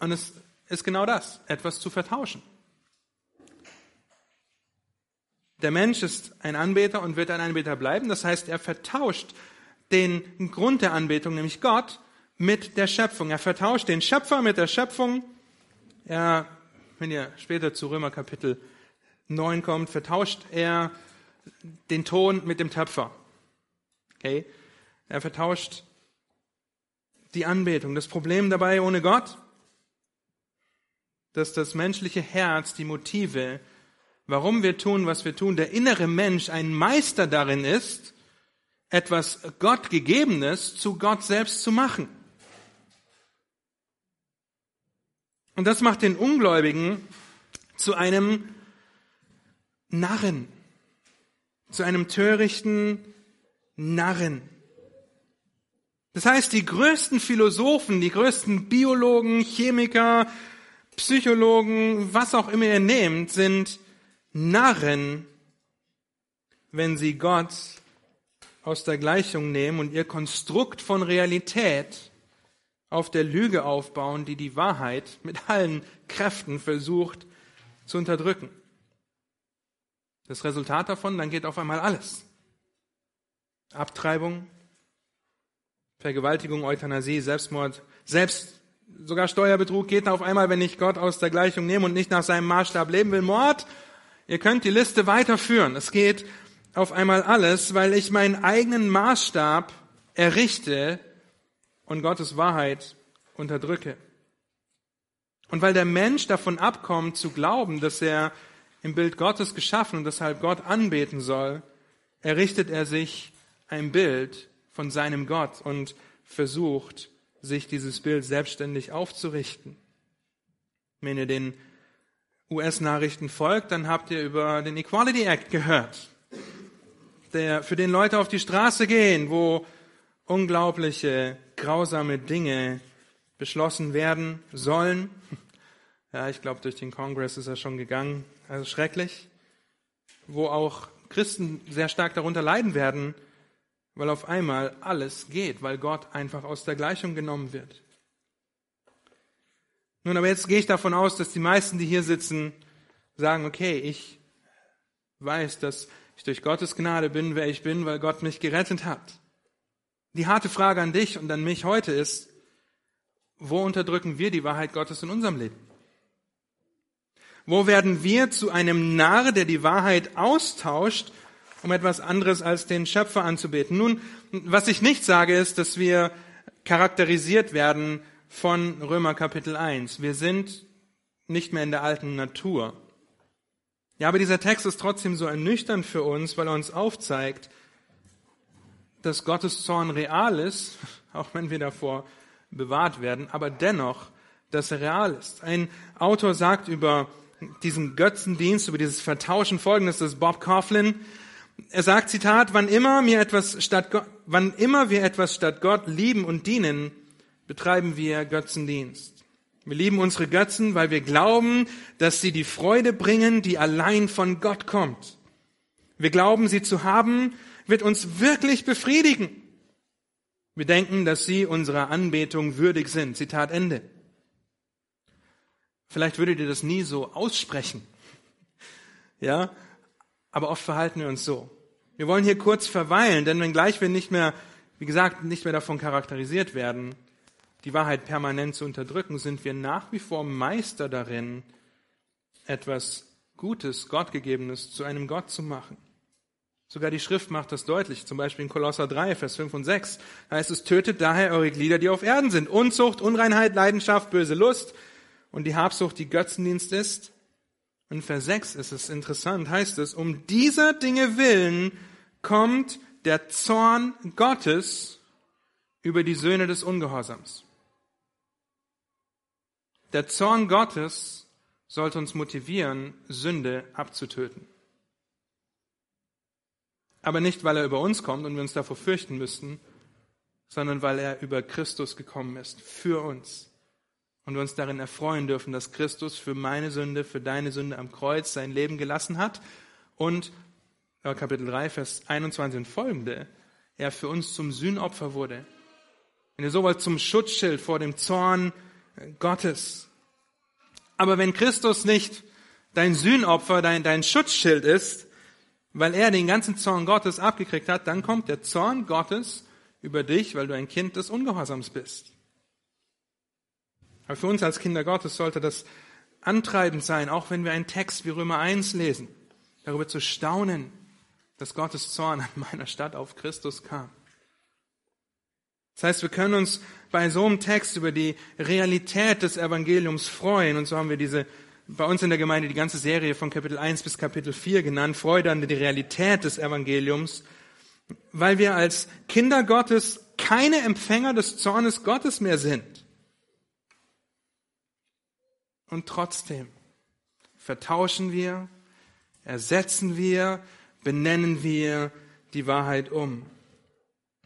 Speaker 1: Und es ist genau das, etwas zu vertauschen. Der Mensch ist ein Anbeter und wird ein Anbeter bleiben. Das heißt, er vertauscht den Grund der Anbetung, nämlich Gott, mit der Schöpfung. Er vertauscht den Schöpfer mit der Schöpfung. Er, wenn ihr später zu Römer Kapitel 9 kommt, vertauscht er den Ton mit dem Töpfer. Okay? Er vertauscht die Anbetung. Das Problem dabei ohne Gott, dass das menschliche Herz, die Motive, warum wir tun, was wir tun, der innere Mensch ein Meister darin ist, etwas Gottgegebenes zu Gott selbst zu machen. Und das macht den Ungläubigen zu einem Narren, zu einem törichten Narren. Das heißt, die größten Philosophen, die größten Biologen, Chemiker, Psychologen, was auch immer ihr nehmt, sind Narren, wenn sie Gott aus der Gleichung nehmen und ihr Konstrukt von Realität auf der Lüge aufbauen, die die Wahrheit mit allen Kräften versucht zu unterdrücken. Das Resultat davon, dann geht auf einmal alles. Abtreibung, Vergewaltigung, Euthanasie, Selbstmord, selbst sogar Steuerbetrug geht auf einmal, wenn ich Gott aus der Gleichung nehme und nicht nach seinem Maßstab leben will. Mord, ihr könnt die Liste weiterführen. Es geht auf einmal alles, weil ich meinen eigenen Maßstab errichte und Gottes Wahrheit unterdrücke. Und weil der Mensch davon abkommt zu glauben, dass er im Bild Gottes geschaffen und deshalb Gott anbeten soll, errichtet er sich ein Bild von seinem Gott und versucht, sich dieses Bild selbstständig aufzurichten. Wenn ihr den US-Nachrichten folgt, dann habt ihr über den Equality Act gehört, der für den Leute auf die Straße gehen, wo unglaubliche, grausame Dinge beschlossen werden sollen. Ja, ich glaube, durch den Kongress ist er schon gegangen. Also schrecklich. Wo auch Christen sehr stark darunter leiden werden, weil auf einmal alles geht, weil Gott einfach aus der Gleichung genommen wird. Nun, aber jetzt gehe ich davon aus, dass die meisten, die hier sitzen, sagen, okay, ich weiß, dass ich durch Gottes Gnade bin, wer ich bin, weil Gott mich gerettet hat. Die harte Frage an dich und an mich heute ist, wo unterdrücken wir die Wahrheit Gottes in unserem Leben? Wo werden wir zu einem Narr, der die Wahrheit austauscht, um etwas anderes als den Schöpfer anzubeten? Nun, was ich nicht sage, ist, dass wir charakterisiert werden von Römer Kapitel 1. Wir sind nicht mehr in der alten Natur. Ja, aber dieser Text ist trotzdem so ernüchternd für uns, weil er uns aufzeigt, dass Gottes Zorn real ist, (laughs) auch wenn wir davor bewahrt werden, aber dennoch, dass er real ist. Ein Autor sagt über diesen Götzendienst, über dieses Vertauschen folgendes, das ist Bob Coughlin. Er sagt, Zitat, wann immer, mir etwas statt Gott, wann immer wir etwas statt Gott lieben und dienen, betreiben wir Götzendienst. Wir lieben unsere Götzen, weil wir glauben, dass sie die Freude bringen, die allein von Gott kommt. Wir glauben, sie zu haben, wird uns wirklich befriedigen. Wir denken, dass sie unserer Anbetung würdig sind. Zitat Ende. Vielleicht würdet ihr das nie so aussprechen. Ja, aber oft verhalten wir uns so. Wir wollen hier kurz verweilen, denn wenngleich wir nicht mehr, wie gesagt, nicht mehr davon charakterisiert werden, die Wahrheit permanent zu unterdrücken, sind wir nach wie vor Meister darin, etwas Gutes, Gottgegebenes zu einem Gott zu machen. Sogar die Schrift macht das deutlich, zum Beispiel in Kolosser 3, Vers 5 und 6. Da heißt es, tötet daher eure Glieder, die auf Erden sind. Unzucht, Unreinheit, Leidenschaft, böse Lust und die Habsucht, die Götzendienst ist. In Vers 6 ist es interessant, heißt es, um dieser Dinge willen kommt der Zorn Gottes über die Söhne des Ungehorsams. Der Zorn Gottes sollte uns motivieren, Sünde abzutöten. Aber nicht, weil er über uns kommt und wir uns davor fürchten müssten, sondern weil er über Christus gekommen ist, für uns. Und wir uns darin erfreuen dürfen, dass Christus für meine Sünde, für deine Sünde am Kreuz sein Leben gelassen hat und Kapitel 3, Vers 21 und folgende, er für uns zum Sühnopfer wurde. Wenn ihr so wollt, zum Schutzschild vor dem Zorn Gottes. Aber wenn Christus nicht dein Sühnopfer, dein, dein Schutzschild ist, weil er den ganzen Zorn Gottes abgekriegt hat, dann kommt der Zorn Gottes über dich, weil du ein Kind des Ungehorsams bist. Aber für uns als Kinder Gottes sollte das antreibend sein, auch wenn wir einen Text wie Römer 1 lesen, darüber zu staunen, dass Gottes Zorn an meiner Stadt auf Christus kam. Das heißt, wir können uns bei so einem Text über die Realität des Evangeliums freuen. Und so haben wir diese bei uns in der Gemeinde die ganze Serie von Kapitel 1 bis Kapitel 4 genannt, Freude an der Realität des Evangeliums, weil wir als Kinder Gottes keine Empfänger des Zornes Gottes mehr sind. Und trotzdem vertauschen wir, ersetzen wir, benennen wir die Wahrheit um.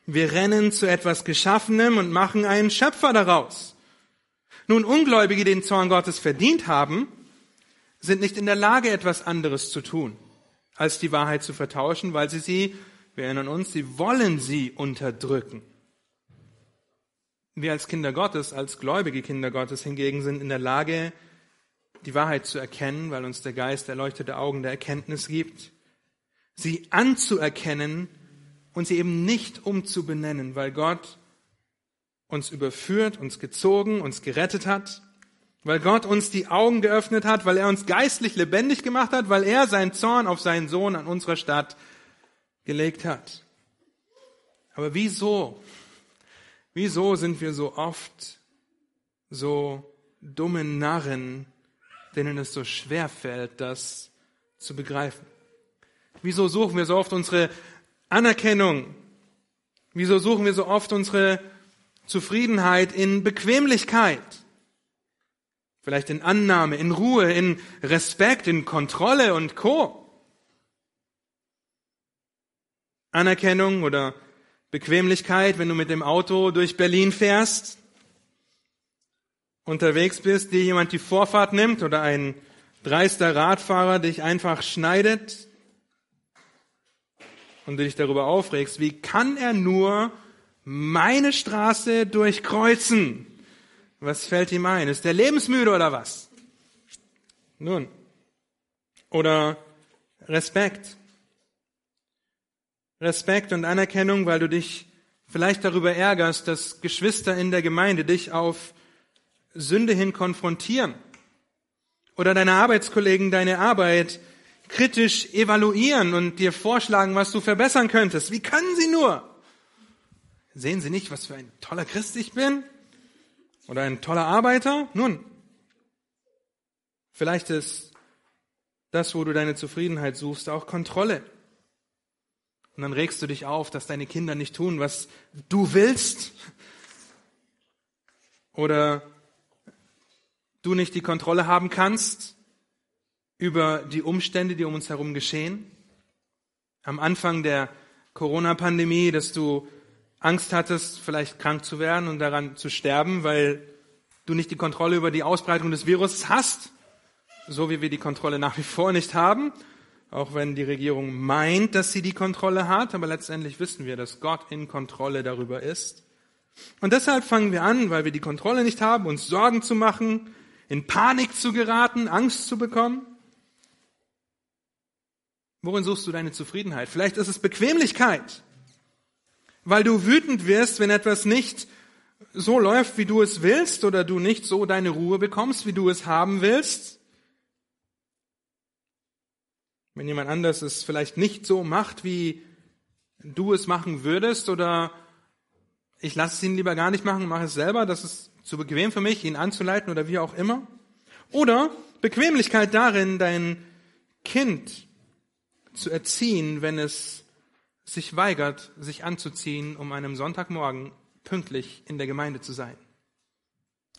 Speaker 1: Wir rennen zu etwas Geschaffenem und machen einen Schöpfer daraus. Nun, Ungläubige, die den Zorn Gottes verdient haben, sind nicht in der Lage, etwas anderes zu tun, als die Wahrheit zu vertauschen, weil sie sie, wir erinnern uns, sie wollen sie unterdrücken. Wir als Kinder Gottes, als gläubige Kinder Gottes hingegen sind in der Lage, die Wahrheit zu erkennen, weil uns der Geist erleuchtete Augen der Erkenntnis gibt, sie anzuerkennen und sie eben nicht umzubenennen, weil Gott uns überführt, uns gezogen, uns gerettet hat weil Gott uns die Augen geöffnet hat, weil er uns geistlich lebendig gemacht hat, weil er seinen Zorn auf seinen Sohn an unserer Stadt gelegt hat. Aber wieso? Wieso sind wir so oft so dummen Narren, denen es so schwer fällt, das zu begreifen. Wieso suchen wir so oft unsere Anerkennung? Wieso suchen wir so oft unsere Zufriedenheit in Bequemlichkeit? Vielleicht in Annahme, in Ruhe, in Respekt, in Kontrolle und Co. Anerkennung oder Bequemlichkeit, wenn du mit dem Auto durch Berlin fährst, unterwegs bist, dir jemand die Vorfahrt nimmt oder ein dreister Radfahrer dich einfach schneidet und du dich darüber aufregst, wie kann er nur meine Straße durchkreuzen? Was fällt ihm ein? Ist der lebensmüde oder was? Nun. Oder Respekt. Respekt und Anerkennung, weil du dich vielleicht darüber ärgerst, dass Geschwister in der Gemeinde dich auf Sünde hin konfrontieren. Oder deine Arbeitskollegen deine Arbeit kritisch evaluieren und dir vorschlagen, was du verbessern könntest. Wie können sie nur? Sehen sie nicht, was für ein toller Christ ich bin? Oder ein toller Arbeiter? Nun, vielleicht ist das, wo du deine Zufriedenheit suchst, auch Kontrolle. Und dann regst du dich auf, dass deine Kinder nicht tun, was du willst. Oder du nicht die Kontrolle haben kannst über die Umstände, die um uns herum geschehen. Am Anfang der Corona-Pandemie, dass du Angst hattest, vielleicht krank zu werden und daran zu sterben, weil du nicht die Kontrolle über die Ausbreitung des Virus hast, so wie wir die Kontrolle nach wie vor nicht haben auch wenn die Regierung meint, dass sie die Kontrolle hat, aber letztendlich wissen wir, dass Gott in Kontrolle darüber ist. Und deshalb fangen wir an, weil wir die Kontrolle nicht haben, uns Sorgen zu machen, in Panik zu geraten, Angst zu bekommen. Worin suchst du deine Zufriedenheit? Vielleicht ist es Bequemlichkeit, weil du wütend wirst, wenn etwas nicht so läuft, wie du es willst, oder du nicht so deine Ruhe bekommst, wie du es haben willst. Wenn jemand anders es vielleicht nicht so macht, wie du es machen würdest, oder ich lasse es ihn lieber gar nicht machen, mache es selber, das ist zu bequem für mich, ihn anzuleiten oder wie auch immer. Oder Bequemlichkeit darin, dein Kind zu erziehen, wenn es sich weigert, sich anzuziehen, um einem Sonntagmorgen pünktlich in der Gemeinde zu sein.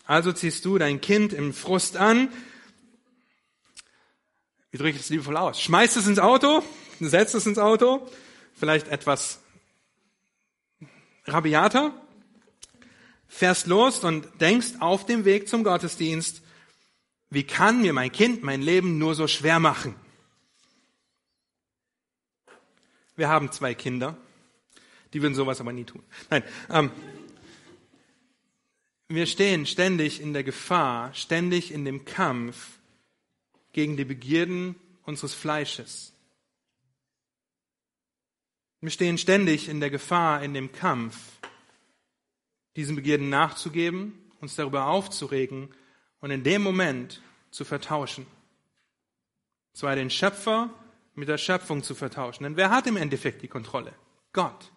Speaker 1: Also ziehst du dein Kind im Frust an, wie drücke ich es liebevoll aus? Schmeißt es ins Auto, setzt es ins Auto, vielleicht etwas rabiater, fährst los und denkst auf dem Weg zum Gottesdienst, wie kann mir mein Kind mein Leben nur so schwer machen? Wir haben zwei Kinder, die würden sowas aber nie tun. Nein, ähm, wir stehen ständig in der Gefahr, ständig in dem Kampf, gegen die Begierden unseres Fleisches. Wir stehen ständig in der Gefahr, in dem Kampf, diesen Begierden nachzugeben, uns darüber aufzuregen und in dem Moment zu vertauschen. Zwar den Schöpfer mit der Schöpfung zu vertauschen. Denn wer hat im Endeffekt die Kontrolle? Gott.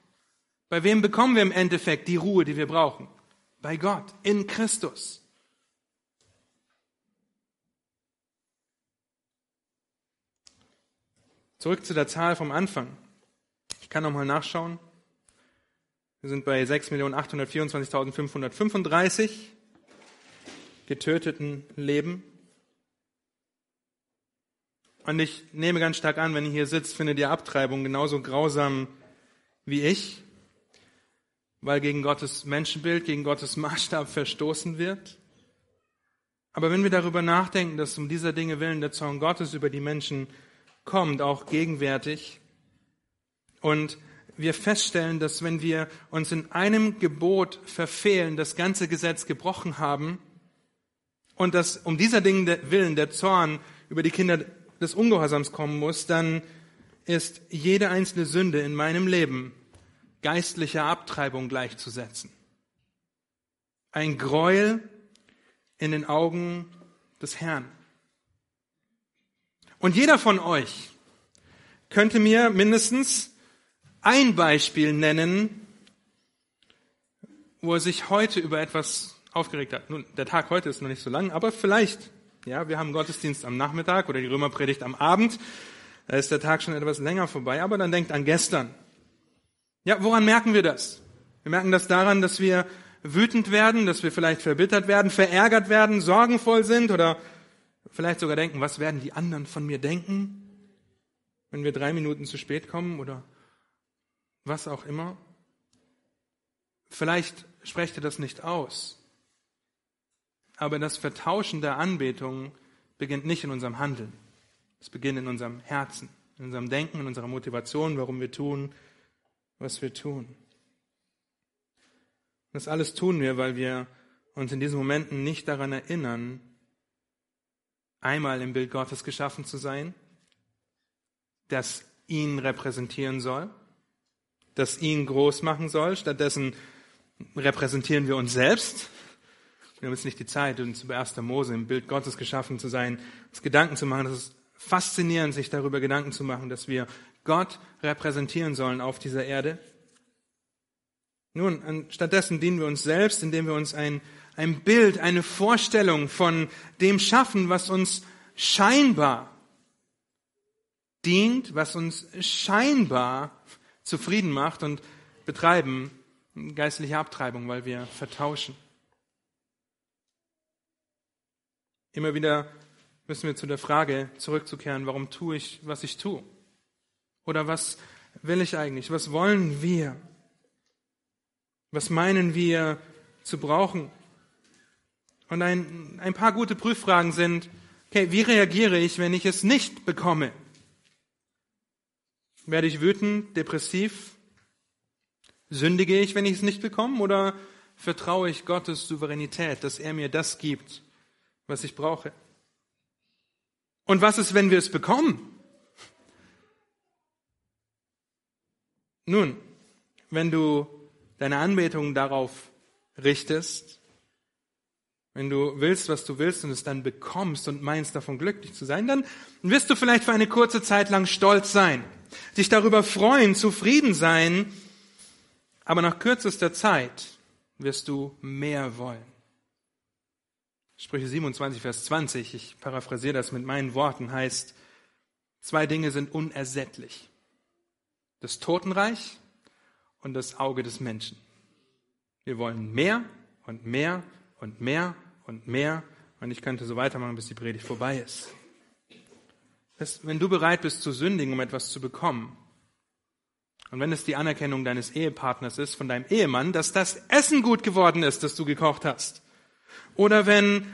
Speaker 1: Bei wem bekommen wir im Endeffekt die Ruhe, die wir brauchen? Bei Gott, in Christus. Zurück zu der Zahl vom Anfang. Ich kann nochmal nachschauen. Wir sind bei 6.824.535 getöteten Leben. Und ich nehme ganz stark an, wenn ihr hier sitzt, findet ihr Abtreibung genauso grausam wie ich, weil gegen Gottes Menschenbild, gegen Gottes (laughs) Maßstab verstoßen wird. Aber wenn wir darüber nachdenken, dass um dieser Dinge willen der Zorn Gottes über die Menschen kommt, auch gegenwärtig. Und wir feststellen, dass wenn wir uns in einem Gebot verfehlen, das ganze Gesetz gebrochen haben und dass um dieser Dinge willen der Zorn über die Kinder des Ungehorsams kommen muss, dann ist jede einzelne Sünde in meinem Leben geistlicher Abtreibung gleichzusetzen. Ein Gräuel in den Augen des Herrn. Und jeder von euch könnte mir mindestens ein Beispiel nennen, wo er sich heute über etwas aufgeregt hat. Nun, der Tag heute ist noch nicht so lang, aber vielleicht, ja, wir haben Gottesdienst am Nachmittag oder die Römerpredigt am Abend. Da ist der Tag schon etwas länger vorbei, aber dann denkt an gestern. Ja, woran merken wir das? Wir merken das daran, dass wir wütend werden, dass wir vielleicht verbittert werden, verärgert werden, sorgenvoll sind oder vielleicht sogar denken, was werden die anderen von mir denken, wenn wir drei Minuten zu spät kommen oder was auch immer. Vielleicht sprecht ihr das nicht aus, aber das Vertauschen der Anbetung beginnt nicht in unserem Handeln. Es beginnt in unserem Herzen, in unserem Denken, in unserer Motivation, warum wir tun, was wir tun. Das alles tun wir, weil wir uns in diesen Momenten nicht daran erinnern, einmal im Bild Gottes geschaffen zu sein, das ihn repräsentieren soll, das ihn groß machen soll. Stattdessen repräsentieren wir uns selbst. Wir haben jetzt nicht die Zeit, uns über 1. Mose im Bild Gottes geschaffen zu sein, uns Gedanken zu machen. Das ist faszinierend, sich darüber Gedanken zu machen, dass wir Gott repräsentieren sollen auf dieser Erde. Nun, stattdessen dienen wir uns selbst, indem wir uns ein, ein Bild, eine Vorstellung von dem schaffen, was uns scheinbar dient, was uns scheinbar zufrieden macht und betreiben geistliche Abtreibung, weil wir vertauschen. Immer wieder müssen wir zu der Frage zurückzukehren, warum tue ich, was ich tue? Oder was will ich eigentlich? Was wollen wir? Was meinen wir zu brauchen? Und ein, ein paar gute Prüffragen sind, okay, wie reagiere ich, wenn ich es nicht bekomme? Werde ich wütend, depressiv? Sündige ich, wenn ich es nicht bekomme? Oder vertraue ich Gottes Souveränität, dass er mir das gibt, was ich brauche? Und was ist, wenn wir es bekommen? Nun, wenn du deine Anbetung darauf richtest, wenn du willst, was du willst und es dann bekommst und meinst davon glücklich zu sein, dann wirst du vielleicht für eine kurze Zeit lang stolz sein, dich darüber freuen, zufrieden sein, aber nach kürzester Zeit wirst du mehr wollen. Sprüche 27, Vers 20, ich paraphrasiere das mit meinen Worten, heißt, zwei Dinge sind unersättlich. Das Totenreich und das Auge des Menschen. Wir wollen mehr und mehr und mehr und mehr. Und ich könnte so weitermachen, bis die Predigt vorbei ist. Das, wenn du bereit bist zu sündigen, um etwas zu bekommen, und wenn es die Anerkennung deines Ehepartners ist, von deinem Ehemann, dass das Essen gut geworden ist, das du gekocht hast, oder wenn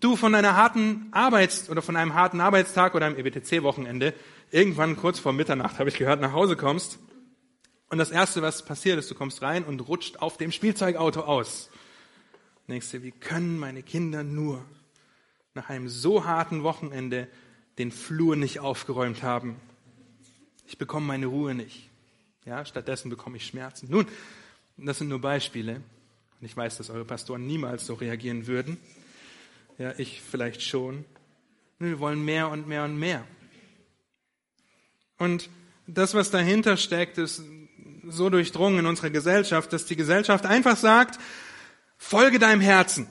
Speaker 1: du von einer harten Arbeits- oder von einem harten Arbeitstag oder einem EBTC-Wochenende irgendwann kurz vor Mitternacht, habe ich gehört, nach Hause kommst und das Erste, was passiert ist, du kommst rein und rutscht auf dem Spielzeugauto aus. Denkst du, wie können meine Kinder nur nach einem so harten Wochenende den Flur nicht aufgeräumt haben? Ich bekomme meine Ruhe nicht. Ja, stattdessen bekomme ich Schmerzen. Nun, das sind nur Beispiele. Und ich weiß, dass eure Pastoren niemals so reagieren würden. Ja, ich vielleicht schon. Wir wollen mehr und mehr und mehr. Und das, was dahinter steckt, ist so durchdrungen in unserer Gesellschaft, dass die Gesellschaft einfach sagt, folge deinem Herzen.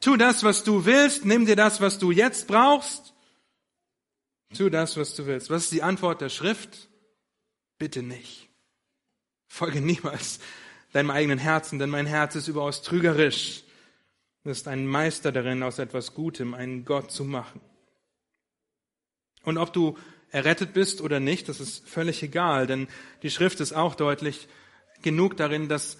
Speaker 1: Tu das, was du willst, nimm dir das, was du jetzt brauchst. Tu das, was du willst. Was ist die Antwort der Schrift? Bitte nicht. Folge niemals deinem eigenen Herzen, denn mein Herz ist überaus trügerisch. Du bist ein Meister darin, aus etwas Gutem einen Gott zu machen. Und ob du errettet bist oder nicht, das ist völlig egal, denn die Schrift ist auch deutlich genug darin, dass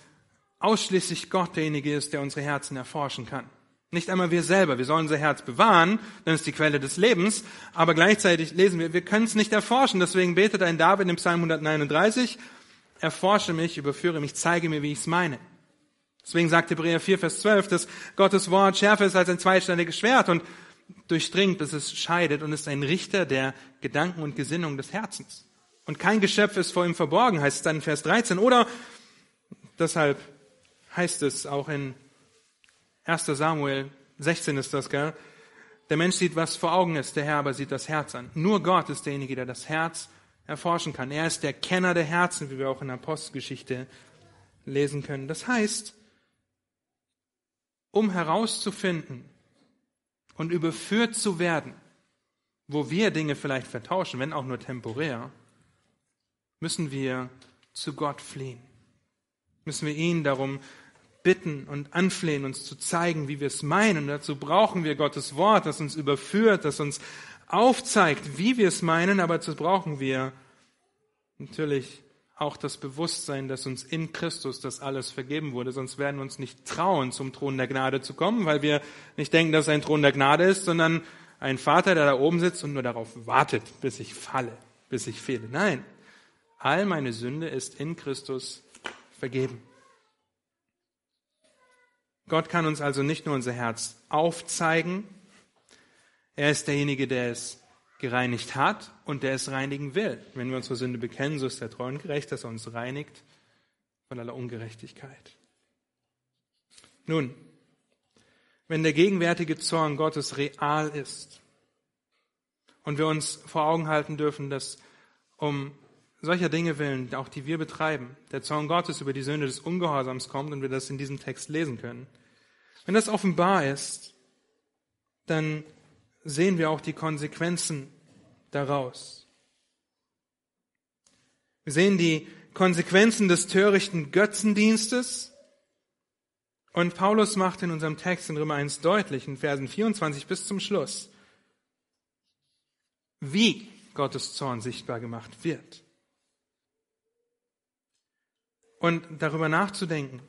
Speaker 1: ausschließlich Gott derjenige ist, der unsere Herzen erforschen kann. Nicht einmal wir selber. Wir sollen unser Herz bewahren, denn es ist die Quelle des Lebens. Aber gleichzeitig lesen wir, wir können es nicht erforschen. Deswegen betet ein David im Psalm 139, erforsche mich, überführe mich, zeige mir, wie ich es meine. Deswegen sagt Hebräer 4, Vers 12, dass Gottes Wort schärfer ist als ein zweischneidiges Schwert und durchdringt, bis es scheidet und ist ein Richter der Gedanken und Gesinnung des Herzens. Und kein Geschöpf ist vor ihm verborgen, heißt es dann in Vers 13. Oder deshalb heißt es auch in 1 Samuel 16 ist das, gell? Der Mensch sieht, was vor Augen ist, der Herr aber sieht das Herz an. Nur Gott ist derjenige, der das Herz erforschen kann. Er ist der Kenner der Herzen, wie wir auch in der Apostelgeschichte lesen können. Das heißt, um herauszufinden und überführt zu werden, wo wir Dinge vielleicht vertauschen, wenn auch nur temporär, müssen wir zu Gott fliehen. Müssen wir ihn darum bitten und anflehen, uns zu zeigen, wie wir es meinen. Und dazu brauchen wir Gottes Wort, das uns überführt, das uns aufzeigt, wie wir es meinen, aber dazu brauchen wir natürlich auch das Bewusstsein, dass uns in Christus das alles vergeben wurde. Sonst werden wir uns nicht trauen, zum Thron der Gnade zu kommen, weil wir nicht denken, dass es ein Thron der Gnade ist, sondern ein Vater, der da oben sitzt und nur darauf wartet, bis ich falle, bis ich fehle. Nein, all meine Sünde ist in Christus vergeben. Gott kann uns also nicht nur unser Herz aufzeigen, er ist derjenige, der es gereinigt hat und der es reinigen will. Wenn wir unsere Sünde bekennen, so ist er treu und gerecht, dass er uns reinigt von aller Ungerechtigkeit. Nun, wenn der gegenwärtige Zorn Gottes real ist und wir uns vor Augen halten dürfen, dass um solcher Dinge willen, auch die wir betreiben, der Zorn Gottes über die Sünde des Ungehorsams kommt und wir das in diesem Text lesen können. Wenn das offenbar ist, dann sehen wir auch die Konsequenzen daraus. Wir sehen die Konsequenzen des törichten Götzendienstes. Und Paulus macht in unserem Text in Römer 1 deutlich, in Versen 24 bis zum Schluss, wie Gottes Zorn sichtbar gemacht wird. Und darüber nachzudenken,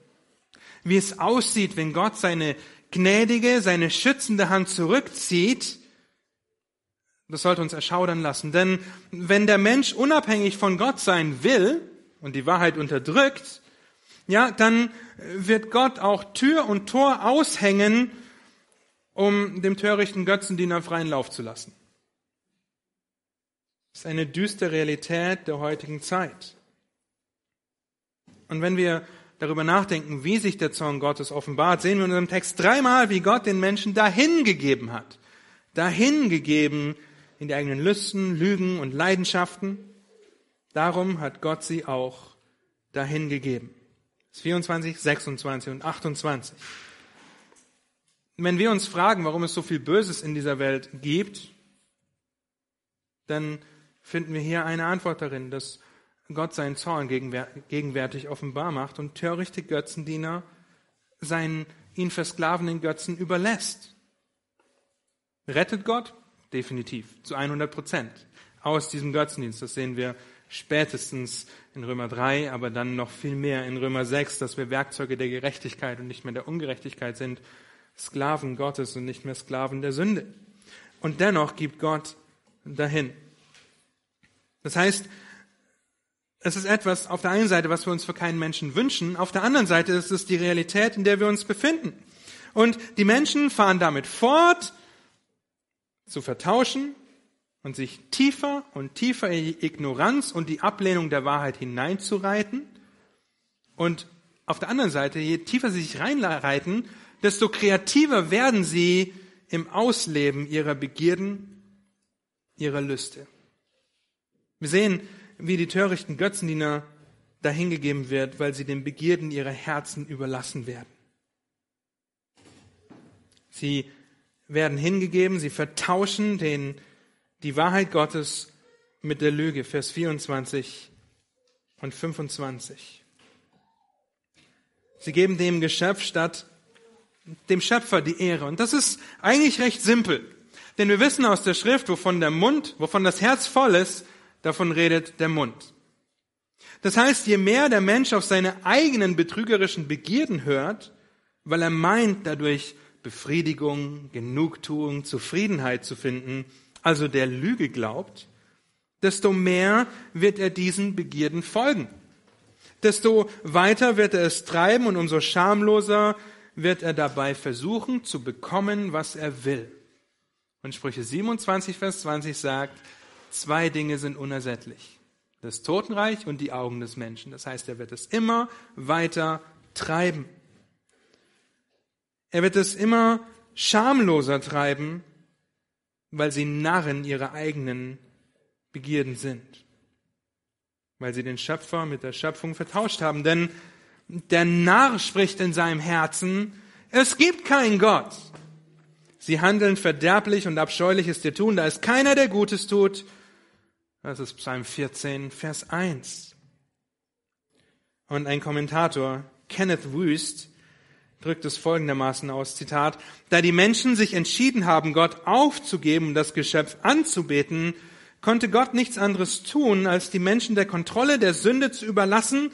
Speaker 1: wie es aussieht, wenn Gott seine gnädige, seine schützende Hand zurückzieht das sollte uns erschaudern lassen. Denn wenn der Mensch unabhängig von Gott sein will und die Wahrheit unterdrückt, ja, dann wird Gott auch Tür und Tor aushängen, um dem törichten Götzendiener freien Lauf zu lassen. Das ist eine düstere Realität der heutigen Zeit. Und wenn wir darüber nachdenken, wie sich der Zorn Gottes offenbart, sehen wir in unserem Text dreimal, wie Gott den Menschen dahingegeben hat. Dahingegeben in die eigenen Lüsten, Lügen und Leidenschaften. Darum hat Gott sie auch dahin gegeben. 24, 26 und 28. Wenn wir uns fragen, warum es so viel Böses in dieser Welt gibt, dann finden wir hier eine Antwort darin, dass Gott seinen Zorn gegenwärtig offenbar macht und törichte Götzendiener seinen ihn versklavenden Götzen überlässt. Rettet Gott? Definitiv, zu 100 Prozent aus diesem Götzendienst. Das sehen wir spätestens in Römer 3, aber dann noch viel mehr in Römer 6, dass wir Werkzeuge der Gerechtigkeit und nicht mehr der Ungerechtigkeit sind, Sklaven Gottes und nicht mehr Sklaven der Sünde. Und dennoch gibt Gott dahin. Das heißt, es ist etwas auf der einen Seite, was wir uns für keinen Menschen wünschen, auf der anderen Seite ist es die Realität, in der wir uns befinden. Und die Menschen fahren damit fort, zu vertauschen und sich tiefer und tiefer in die Ignoranz und die Ablehnung der Wahrheit hineinzureiten. Und auf der anderen Seite, je tiefer sie sich reinreiten, desto kreativer werden sie im Ausleben ihrer Begierden, ihrer Lüste. Wir sehen, wie die törichten Götzendiener dahingegeben wird, weil sie den Begierden ihrer Herzen überlassen werden. Sie werden hingegeben, sie vertauschen den, die Wahrheit Gottes mit der Lüge, Vers 24 und 25. Sie geben dem Geschöpf statt dem Schöpfer die Ehre. Und das ist eigentlich recht simpel. Denn wir wissen aus der Schrift, wovon der Mund, wovon das Herz voll ist, davon redet der Mund. Das heißt, je mehr der Mensch auf seine eigenen betrügerischen Begierden hört, weil er meint, dadurch Befriedigung, Genugtuung, Zufriedenheit zu finden, also der Lüge glaubt, desto mehr wird er diesen Begierden folgen. Desto weiter wird er es treiben und umso schamloser wird er dabei versuchen zu bekommen, was er will. Und Sprüche 27, Vers 20 sagt, zwei Dinge sind unersättlich. Das Totenreich und die Augen des Menschen. Das heißt, er wird es immer weiter treiben. Er wird es immer schamloser treiben, weil sie Narren ihrer eigenen Begierden sind. Weil sie den Schöpfer mit der Schöpfung vertauscht haben. Denn der Narr spricht in seinem Herzen, Es gibt keinen Gott. Sie handeln verderblich und abscheuliches dir tun. Da ist keiner, der Gutes tut. Das ist Psalm 14, Vers 1. Und ein Kommentator, Kenneth Wüst, drückt es folgendermaßen aus, Zitat, da die Menschen sich entschieden haben, Gott aufzugeben und das Geschöpf anzubeten, konnte Gott nichts anderes tun, als die Menschen der Kontrolle der Sünde zu überlassen,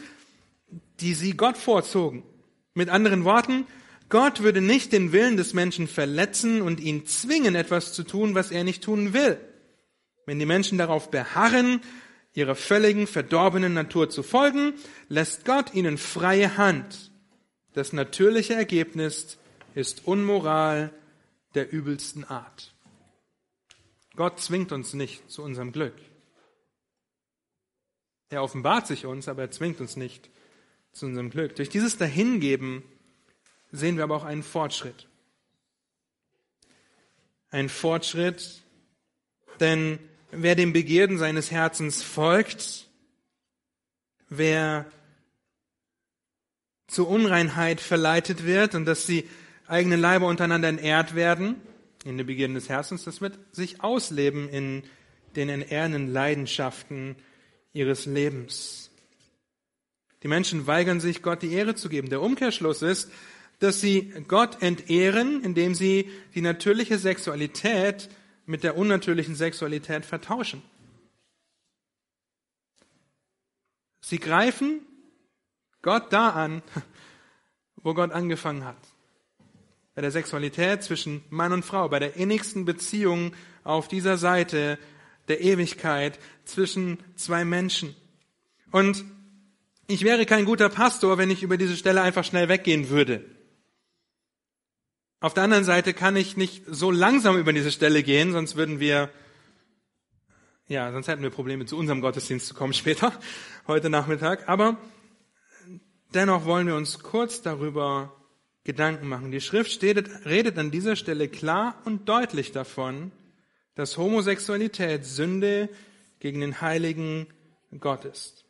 Speaker 1: die sie Gott vorzogen. Mit anderen Worten, Gott würde nicht den Willen des Menschen verletzen und ihn zwingen, etwas zu tun, was er nicht tun will. Wenn die Menschen darauf beharren, ihrer völligen verdorbenen Natur zu folgen, lässt Gott ihnen freie Hand. Das natürliche Ergebnis ist Unmoral der übelsten Art. Gott zwingt uns nicht zu unserem Glück. Er offenbart sich uns, aber er zwingt uns nicht zu unserem Glück. Durch dieses Dahingeben sehen wir aber auch einen Fortschritt. Ein Fortschritt, denn wer dem Begierden seines Herzens folgt, wer zur Unreinheit verleitet wird und dass die eigenen Leiber untereinander entehrt werden, in der Begierden des Herzens, das wird sich ausleben in den entehrenden Leidenschaften ihres Lebens. Die Menschen weigern sich, Gott die Ehre zu geben. Der Umkehrschluss ist, dass sie Gott entehren, indem sie die natürliche Sexualität mit der unnatürlichen Sexualität vertauschen. Sie greifen Gott da an, wo Gott angefangen hat. Bei der Sexualität zwischen Mann und Frau, bei der innigsten Beziehung auf dieser Seite der Ewigkeit zwischen zwei Menschen. Und ich wäre kein guter Pastor, wenn ich über diese Stelle einfach schnell weggehen würde. Auf der anderen Seite kann ich nicht so langsam über diese Stelle gehen, sonst würden wir, ja, sonst hätten wir Probleme, zu unserem Gottesdienst zu kommen später, (laughs) heute Nachmittag. Aber dennoch wollen wir uns kurz darüber Gedanken machen. Die Schrift steht, redet an dieser Stelle klar und deutlich davon, dass Homosexualität Sünde gegen den heiligen Gott ist.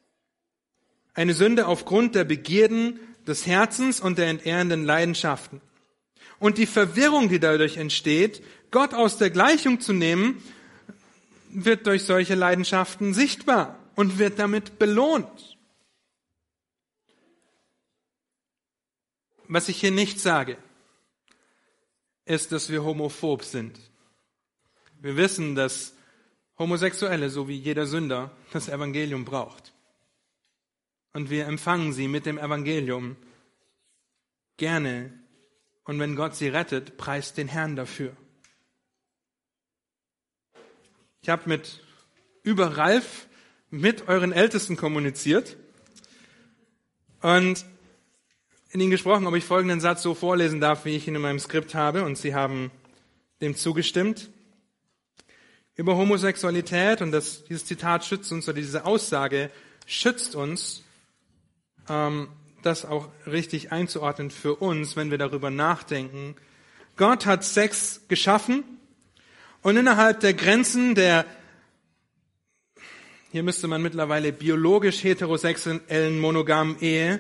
Speaker 1: Eine Sünde aufgrund der Begierden des Herzens und der entehrenden Leidenschaften. Und die Verwirrung, die dadurch entsteht, Gott aus der Gleichung zu nehmen, wird durch solche Leidenschaften sichtbar und wird damit belohnt. Was ich hier nicht sage, ist, dass wir homophob sind. Wir wissen, dass Homosexuelle, so wie jeder Sünder, das Evangelium braucht. Und wir empfangen sie mit dem Evangelium gerne und wenn Gott sie rettet, preist den Herrn dafür. Ich habe mit über Ralf mit euren Ältesten kommuniziert und in ihnen gesprochen, ob ich folgenden Satz so vorlesen darf, wie ich ihn in meinem Skript habe, und sie haben dem zugestimmt. Über Homosexualität, und das, dieses Zitat schützt uns, oder diese Aussage schützt uns, ähm, das auch richtig einzuordnen für uns, wenn wir darüber nachdenken. Gott hat Sex geschaffen und innerhalb der Grenzen der, hier müsste man mittlerweile biologisch heterosexuellen monogamen Ehe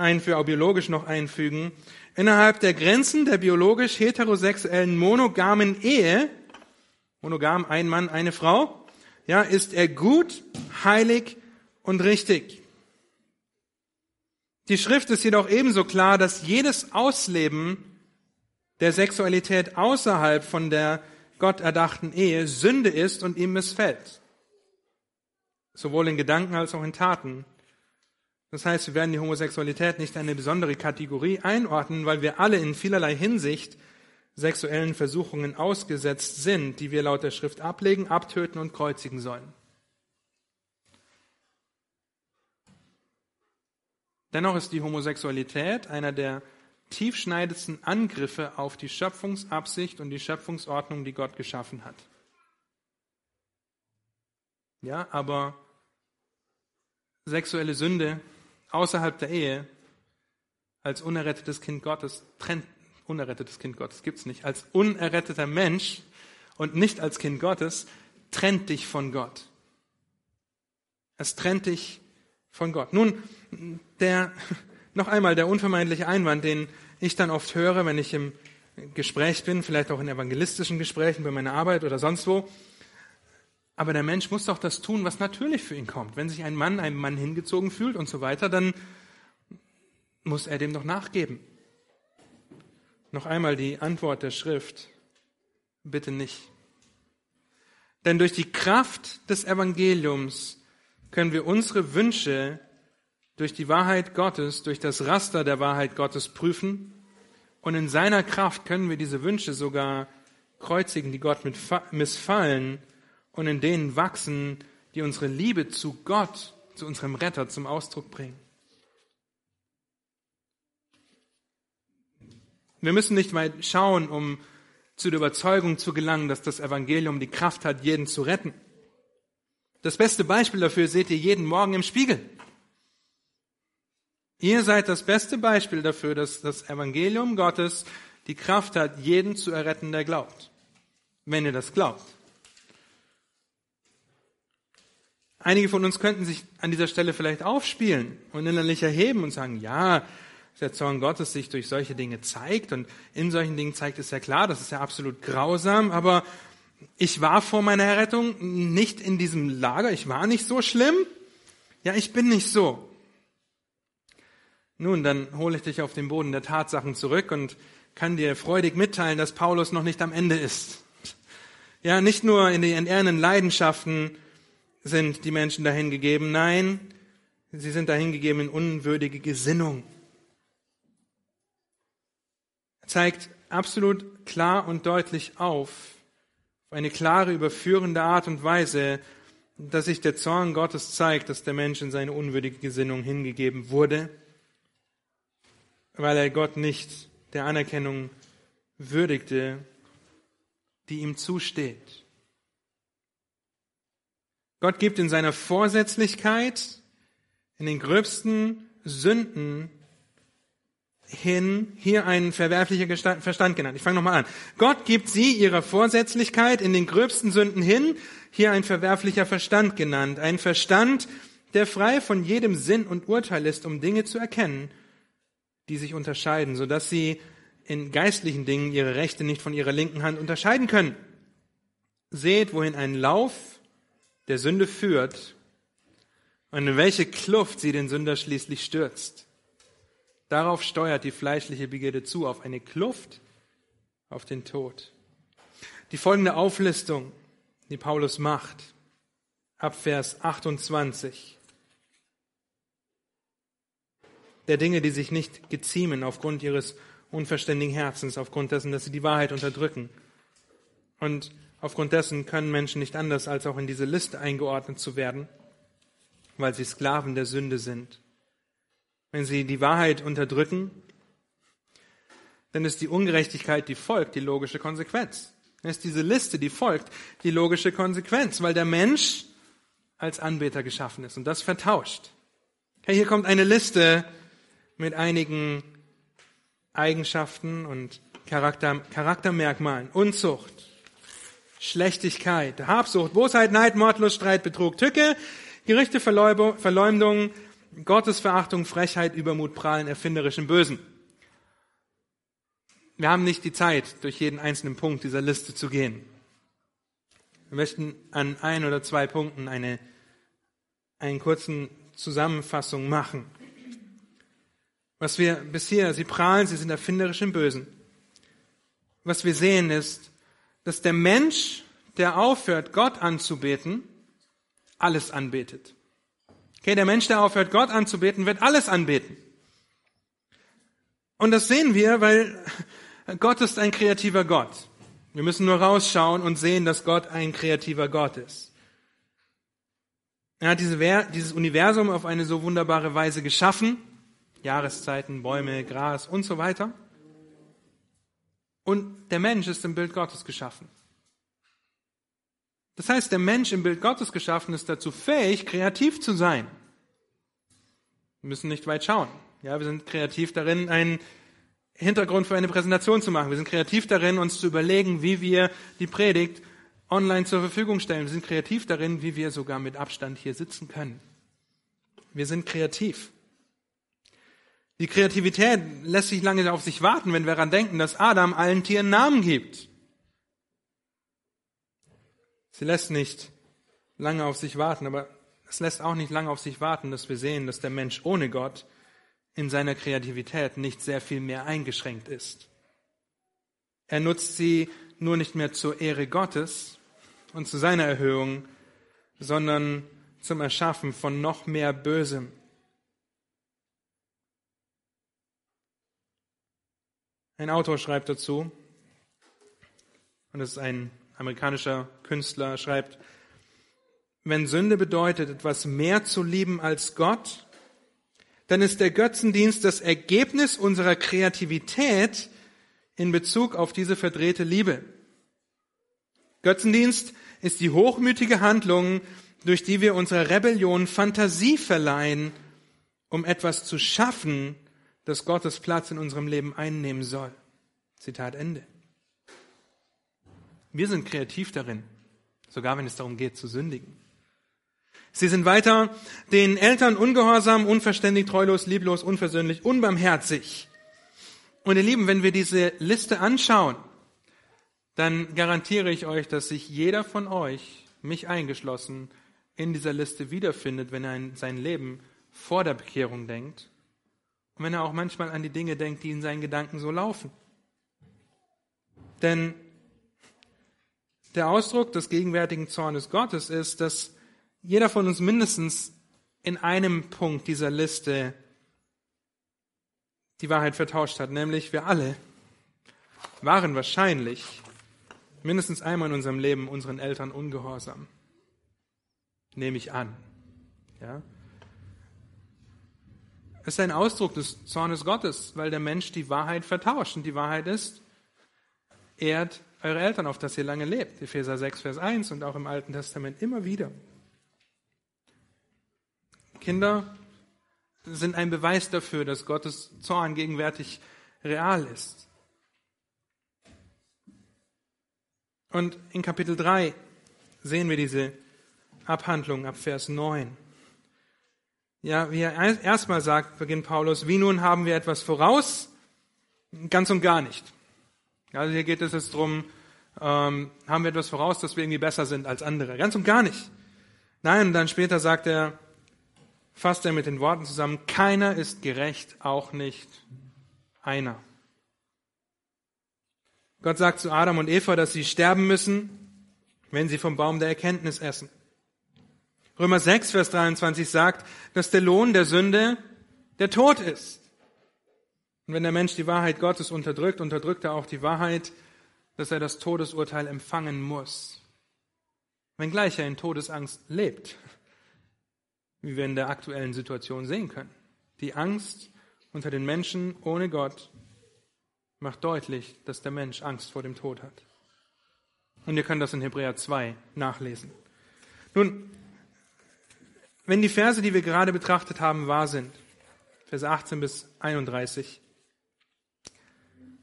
Speaker 1: ein für auch biologisch noch einfügen, innerhalb der Grenzen der biologisch heterosexuellen monogamen Ehe, monogam ein Mann, eine Frau, ja, ist er gut, heilig und richtig. Die Schrift ist jedoch ebenso klar, dass jedes Ausleben der Sexualität außerhalb von der Gott erdachten Ehe Sünde ist und ihm missfällt. Sowohl in Gedanken als auch in Taten. Das heißt, wir werden die Homosexualität nicht in eine besondere Kategorie einordnen, weil wir alle in vielerlei Hinsicht sexuellen Versuchungen ausgesetzt sind, die wir laut der Schrift ablegen, abtöten und kreuzigen sollen. Dennoch ist die Homosexualität einer der tiefschneidendsten Angriffe auf die Schöpfungsabsicht und die Schöpfungsordnung, die Gott geschaffen hat. Ja, aber sexuelle Sünde außerhalb der Ehe als unerrettetes Kind Gottes trennt unerrettetes Kind Gottes gibt's nicht als unerretteter Mensch und nicht als Kind Gottes trennt dich von Gott. Es trennt dich von Gott. Nun, der, (laughs) noch einmal der unvermeidliche Einwand, den ich dann oft höre, wenn ich im Gespräch bin, vielleicht auch in evangelistischen Gesprächen bei meiner Arbeit oder sonst wo. Aber der Mensch muss doch das tun, was natürlich für ihn kommt. Wenn sich ein Mann einem Mann hingezogen fühlt und so weiter, dann muss er dem doch nachgeben. Noch einmal die Antwort der Schrift. Bitte nicht. Denn durch die Kraft des Evangeliums können wir unsere Wünsche durch die Wahrheit Gottes, durch das Raster der Wahrheit Gottes prüfen. Und in seiner Kraft können wir diese Wünsche sogar kreuzigen, die Gott missfallen und in denen wachsen, die unsere Liebe zu Gott, zu unserem Retter zum Ausdruck bringen. Wir müssen nicht weit schauen, um zu der Überzeugung zu gelangen, dass das Evangelium die Kraft hat, jeden zu retten. Das beste Beispiel dafür seht ihr jeden Morgen im Spiegel. Ihr seid das beste Beispiel dafür, dass das Evangelium Gottes die Kraft hat, jeden zu erretten, der glaubt. Wenn ihr das glaubt. Einige von uns könnten sich an dieser Stelle vielleicht aufspielen und innerlich erheben und sagen, ja, der Zorn Gottes sich durch solche Dinge zeigt und in solchen Dingen zeigt es ja klar, das ist ja absolut grausam, aber ich war vor meiner Errettung nicht in diesem Lager, ich war nicht so schlimm. Ja, ich bin nicht so. Nun, dann hole ich dich auf den Boden der Tatsachen zurück und kann dir freudig mitteilen, dass Paulus noch nicht am Ende ist. Ja, nicht nur in den entehrenden Leidenschaften sind die Menschen dahingegeben, nein, sie sind dahingegeben in unwürdige Gesinnung zeigt absolut klar und deutlich auf, auf eine klare, überführende Art und Weise, dass sich der Zorn Gottes zeigt, dass der Mensch in seine unwürdige Gesinnung hingegeben wurde, weil er Gott nicht der Anerkennung würdigte, die ihm zusteht. Gott gibt in seiner Vorsätzlichkeit in den gröbsten Sünden hin hier ein verwerflicher Verstand genannt. Ich fange nochmal an. Gott gibt sie ihrer Vorsätzlichkeit in den gröbsten Sünden hin, hier ein verwerflicher Verstand genannt. Ein Verstand, der frei von jedem Sinn und Urteil ist, um Dinge zu erkennen, die sich unterscheiden, sodass sie in geistlichen Dingen ihre rechte nicht von ihrer linken Hand unterscheiden können. Seht, wohin ein Lauf der Sünde führt und in welche Kluft sie den Sünder schließlich stürzt. Darauf steuert die fleischliche Begierde zu, auf eine Kluft, auf den Tod. Die folgende Auflistung, die Paulus macht, ab Vers 28, der Dinge, die sich nicht geziemen aufgrund ihres unverständigen Herzens, aufgrund dessen, dass sie die Wahrheit unterdrücken. Und aufgrund dessen können Menschen nicht anders, als auch in diese Liste eingeordnet zu werden, weil sie Sklaven der Sünde sind wenn sie die Wahrheit unterdrücken, dann ist die Ungerechtigkeit, die folgt, die logische Konsequenz. Dann ist diese Liste, die folgt, die logische Konsequenz, weil der Mensch als Anbeter geschaffen ist und das vertauscht. Hey, hier kommt eine Liste mit einigen Eigenschaften und Charakter, Charaktermerkmalen. Unzucht, Schlechtigkeit, Habsucht, Bosheit, Neid, Mordlust, Streit, Betrug, Tücke, Gerichte, Verleumdung, Gottesverachtung, Frechheit, Übermut, Prahlen, erfinderischen Bösen. Wir haben nicht die Zeit, durch jeden einzelnen Punkt dieser Liste zu gehen. Wir möchten an ein oder zwei Punkten eine, einen kurzen Zusammenfassung machen. Was wir bisher, sie prahlen, sie sind erfinderisch im Bösen. Was wir sehen ist, dass der Mensch, der aufhört, Gott anzubeten, alles anbetet. Okay, der Mensch, der aufhört, Gott anzubeten, wird alles anbeten. Und das sehen wir, weil Gott ist ein kreativer Gott. Wir müssen nur rausschauen und sehen, dass Gott ein kreativer Gott ist. Er hat diese, dieses Universum auf eine so wunderbare Weise geschaffen. Jahreszeiten, Bäume, Gras und so weiter. Und der Mensch ist im Bild Gottes geschaffen. Das heißt, der Mensch im Bild Gottes geschaffen ist dazu fähig, kreativ zu sein. Wir müssen nicht weit schauen. Ja, wir sind kreativ darin, einen Hintergrund für eine Präsentation zu machen. Wir sind kreativ darin, uns zu überlegen, wie wir die Predigt online zur Verfügung stellen. Wir sind kreativ darin, wie wir sogar mit Abstand hier sitzen können. Wir sind kreativ. Die Kreativität lässt sich lange auf sich warten, wenn wir daran denken, dass Adam allen Tieren Namen gibt. Sie lässt nicht lange auf sich warten, aber es lässt auch nicht lange auf sich warten, dass wir sehen, dass der Mensch ohne Gott in seiner Kreativität nicht sehr viel mehr eingeschränkt ist. Er nutzt sie nur nicht mehr zur Ehre Gottes und zu seiner Erhöhung, sondern zum Erschaffen von noch mehr Bösem. Ein Autor schreibt dazu, und es ist ein amerikanischer Künstler, schreibt, wenn Sünde bedeutet, etwas mehr zu lieben als Gott, dann ist der Götzendienst das Ergebnis unserer Kreativität in Bezug auf diese verdrehte Liebe. Götzendienst ist die hochmütige Handlung, durch die wir unserer Rebellion Fantasie verleihen, um etwas zu schaffen, das Gottes Platz in unserem Leben einnehmen soll. Zitat Ende. Wir sind kreativ darin, sogar wenn es darum geht zu sündigen. Sie sind weiter den Eltern ungehorsam, unverständig, treulos, lieblos, unversöhnlich, unbarmherzig. Und ihr Lieben, wenn wir diese Liste anschauen, dann garantiere ich euch, dass sich jeder von euch, mich eingeschlossen, in dieser Liste wiederfindet, wenn er an sein Leben vor der Bekehrung denkt und wenn er auch manchmal an die Dinge denkt, die in seinen Gedanken so laufen. Denn der Ausdruck des gegenwärtigen Zornes Gottes ist, dass jeder von uns mindestens in einem Punkt dieser Liste die Wahrheit vertauscht hat, nämlich wir alle waren wahrscheinlich mindestens einmal in unserem Leben unseren Eltern ungehorsam. Nehme ich an. Ja? Es ist ein Ausdruck des Zornes Gottes, weil der Mensch die Wahrheit vertauscht. Und die Wahrheit ist, ehrt eure Eltern, auf dass ihr lange lebt. Epheser 6, Vers 1 und auch im Alten Testament immer wieder. Kinder sind ein Beweis dafür, dass Gottes Zorn gegenwärtig real ist. Und in Kapitel 3 sehen wir diese Abhandlung ab Vers 9. Ja, wie er erstmal sagt, beginnt Paulus, wie nun haben wir etwas voraus? Ganz und gar nicht. Also hier geht es jetzt darum, ähm, haben wir etwas voraus, dass wir irgendwie besser sind als andere. Ganz und gar nicht. Nein, und dann später sagt er, fasst er mit den Worten zusammen, keiner ist gerecht, auch nicht einer. Gott sagt zu Adam und Eva, dass sie sterben müssen, wenn sie vom Baum der Erkenntnis essen. Römer 6, Vers 23 sagt, dass der Lohn der Sünde der Tod ist. Und wenn der Mensch die Wahrheit Gottes unterdrückt, unterdrückt er auch die Wahrheit, dass er das Todesurteil empfangen muss. Wenngleich er in Todesangst lebt, (laughs) wie wir in der aktuellen Situation sehen können. Die Angst unter den Menschen ohne Gott macht deutlich, dass der Mensch Angst vor dem Tod hat. Und ihr könnt das in Hebräer 2 nachlesen. Nun, wenn die Verse, die wir gerade betrachtet haben, wahr sind, Verse 18 bis 31,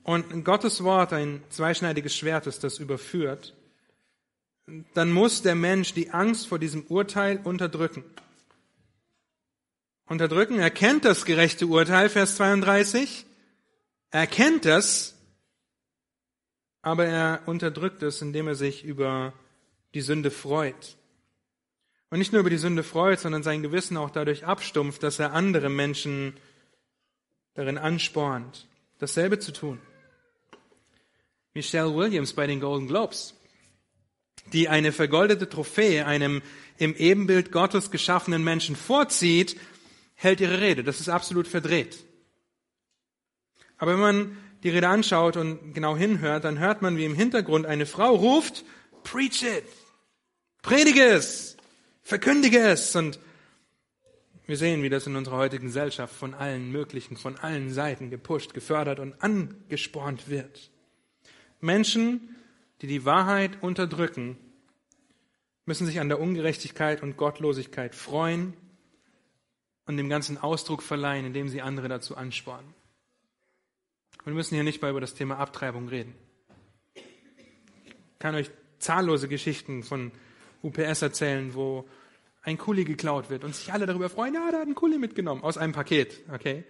Speaker 1: und Gottes Wort ein zweischneidiges Schwert ist, das überführt, dann muss der Mensch die Angst vor diesem Urteil unterdrücken. Unterdrücken, er kennt das gerechte Urteil, Vers 32, er kennt es, aber er unterdrückt es, indem er sich über die Sünde freut. Und nicht nur über die Sünde freut, sondern sein Gewissen auch dadurch abstumpft, dass er andere Menschen darin anspornt, dasselbe zu tun. Michelle Williams bei den Golden Globes, die eine vergoldete Trophäe einem im Ebenbild Gottes geschaffenen Menschen vorzieht, hält ihre Rede. Das ist absolut verdreht. Aber wenn man die Rede anschaut und genau hinhört, dann hört man, wie im Hintergrund eine Frau ruft, Preach it! Predige es! Verkündige es! Und wir sehen, wie das in unserer heutigen Gesellschaft von allen möglichen, von allen Seiten gepusht, gefördert und angespornt wird. Menschen, die die Wahrheit unterdrücken, müssen sich an der Ungerechtigkeit und Gottlosigkeit freuen und dem ganzen Ausdruck verleihen, indem sie andere dazu anspornen. Wir müssen hier nicht mal über das Thema Abtreibung reden. Ich kann euch zahllose Geschichten von UPS erzählen, wo ein Kuli geklaut wird und sich alle darüber freuen, ja, da hat ein Kuli mitgenommen aus einem Paket, okay?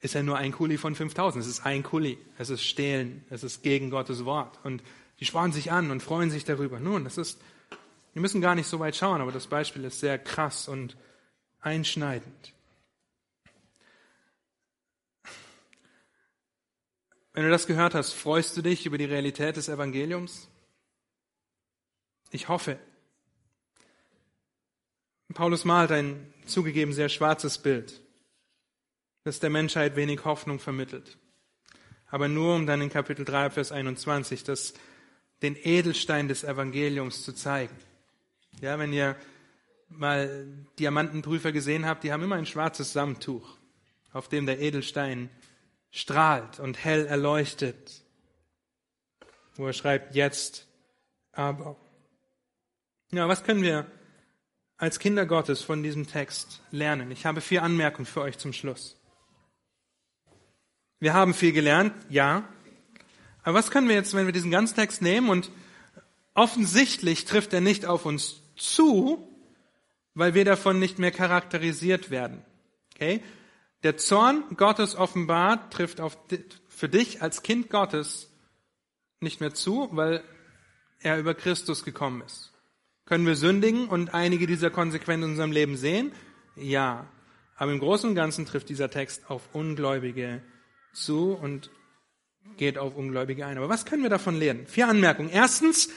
Speaker 1: ist ja nur ein Kuli von 5000. Es ist ein Kuli. Es ist Stehlen. Es ist gegen Gottes Wort. Und die spornen sich an und freuen sich darüber. Nun, das ist, wir müssen gar nicht so weit schauen, aber das Beispiel ist sehr krass und einschneidend. Wenn du das gehört hast, freust du dich über die Realität des Evangeliums? Ich hoffe. Paulus malt ein zugegeben sehr schwarzes Bild, das der Menschheit wenig Hoffnung vermittelt. Aber nur um dann in Kapitel 3, Vers 21 das, den Edelstein des Evangeliums zu zeigen. Ja, wenn ihr mal Diamantenprüfer gesehen habt, die haben immer ein schwarzes Samttuch, auf dem der Edelstein strahlt und hell erleuchtet, wo er schreibt, jetzt aber. Ja, was können wir als Kinder Gottes von diesem Text lernen? Ich habe vier Anmerkungen für euch zum Schluss. Wir haben viel gelernt, ja. Aber was können wir jetzt, wenn wir diesen ganzen Text nehmen und offensichtlich trifft er nicht auf uns zu, weil wir davon nicht mehr charakterisiert werden. Okay? Der Zorn Gottes offenbart trifft auf, für dich als Kind Gottes nicht mehr zu, weil er über Christus gekommen ist. Können wir sündigen und einige dieser Konsequenzen in unserem Leben sehen? Ja. Aber im Großen und Ganzen trifft dieser Text auf Ungläubige zu und geht auf Ungläubige ein. Aber was können wir davon lernen? Vier Anmerkungen. Erstens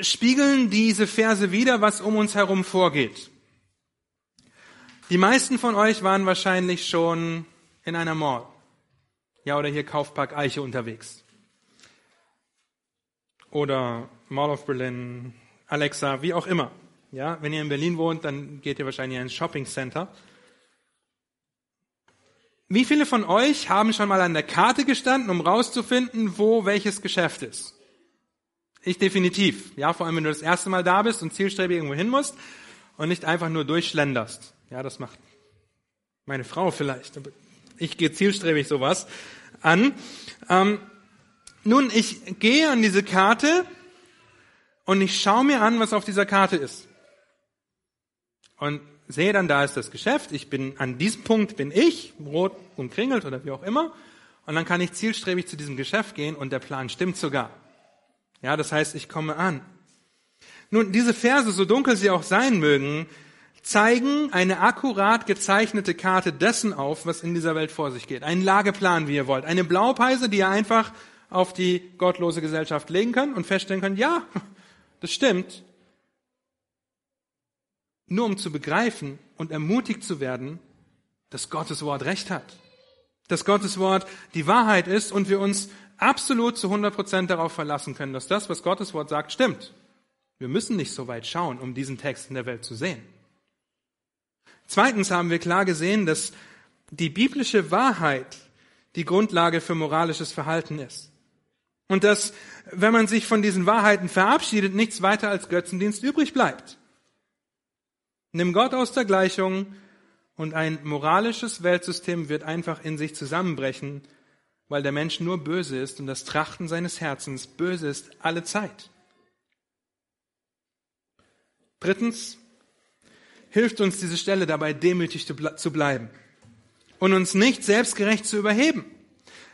Speaker 1: spiegeln diese Verse wieder, was um uns herum vorgeht. Die meisten von euch waren wahrscheinlich schon in einer Mall. Ja, oder hier Kaufpark Eiche unterwegs. Oder Mall of Berlin, Alexa, wie auch immer. Ja, wenn ihr in Berlin wohnt, dann geht ihr wahrscheinlich in ein Shopping Center. Wie viele von euch haben schon mal an der Karte gestanden, um rauszufinden, wo welches Geschäft ist? Ich definitiv. Ja, vor allem wenn du das erste Mal da bist und zielstrebig irgendwo hin musst und nicht einfach nur durchschlenderst. Ja, das macht meine Frau vielleicht. Ich gehe zielstrebig sowas an. Ähm, nun, ich gehe an diese Karte und ich schaue mir an, was auf dieser Karte ist. Und sehe dann, da ist das Geschäft, ich bin, an diesem Punkt bin ich, rot und kringelt oder wie auch immer, und dann kann ich zielstrebig zu diesem Geschäft gehen und der Plan stimmt sogar. Ja, das heißt, ich komme an. Nun, diese Verse, so dunkel sie auch sein mögen, zeigen eine akkurat gezeichnete Karte dessen auf, was in dieser Welt vor sich geht. Einen Lageplan, wie ihr wollt. Eine Blaupeise, die ihr einfach auf die gottlose Gesellschaft legen könnt und feststellen könnt, ja, das stimmt. Nur um zu begreifen und ermutigt zu werden, dass Gottes Wort Recht hat. Dass Gottes Wort die Wahrheit ist und wir uns absolut zu 100 Prozent darauf verlassen können, dass das, was Gottes Wort sagt, stimmt. Wir müssen nicht so weit schauen, um diesen Text in der Welt zu sehen. Zweitens haben wir klar gesehen, dass die biblische Wahrheit die Grundlage für moralisches Verhalten ist. Und dass, wenn man sich von diesen Wahrheiten verabschiedet, nichts weiter als Götzendienst übrig bleibt. Nimm Gott aus der Gleichung und ein moralisches Weltsystem wird einfach in sich zusammenbrechen, weil der Mensch nur böse ist und das Trachten seines Herzens böse ist alle Zeit. Drittens hilft uns diese Stelle dabei, demütig zu bleiben und uns nicht selbstgerecht zu überheben.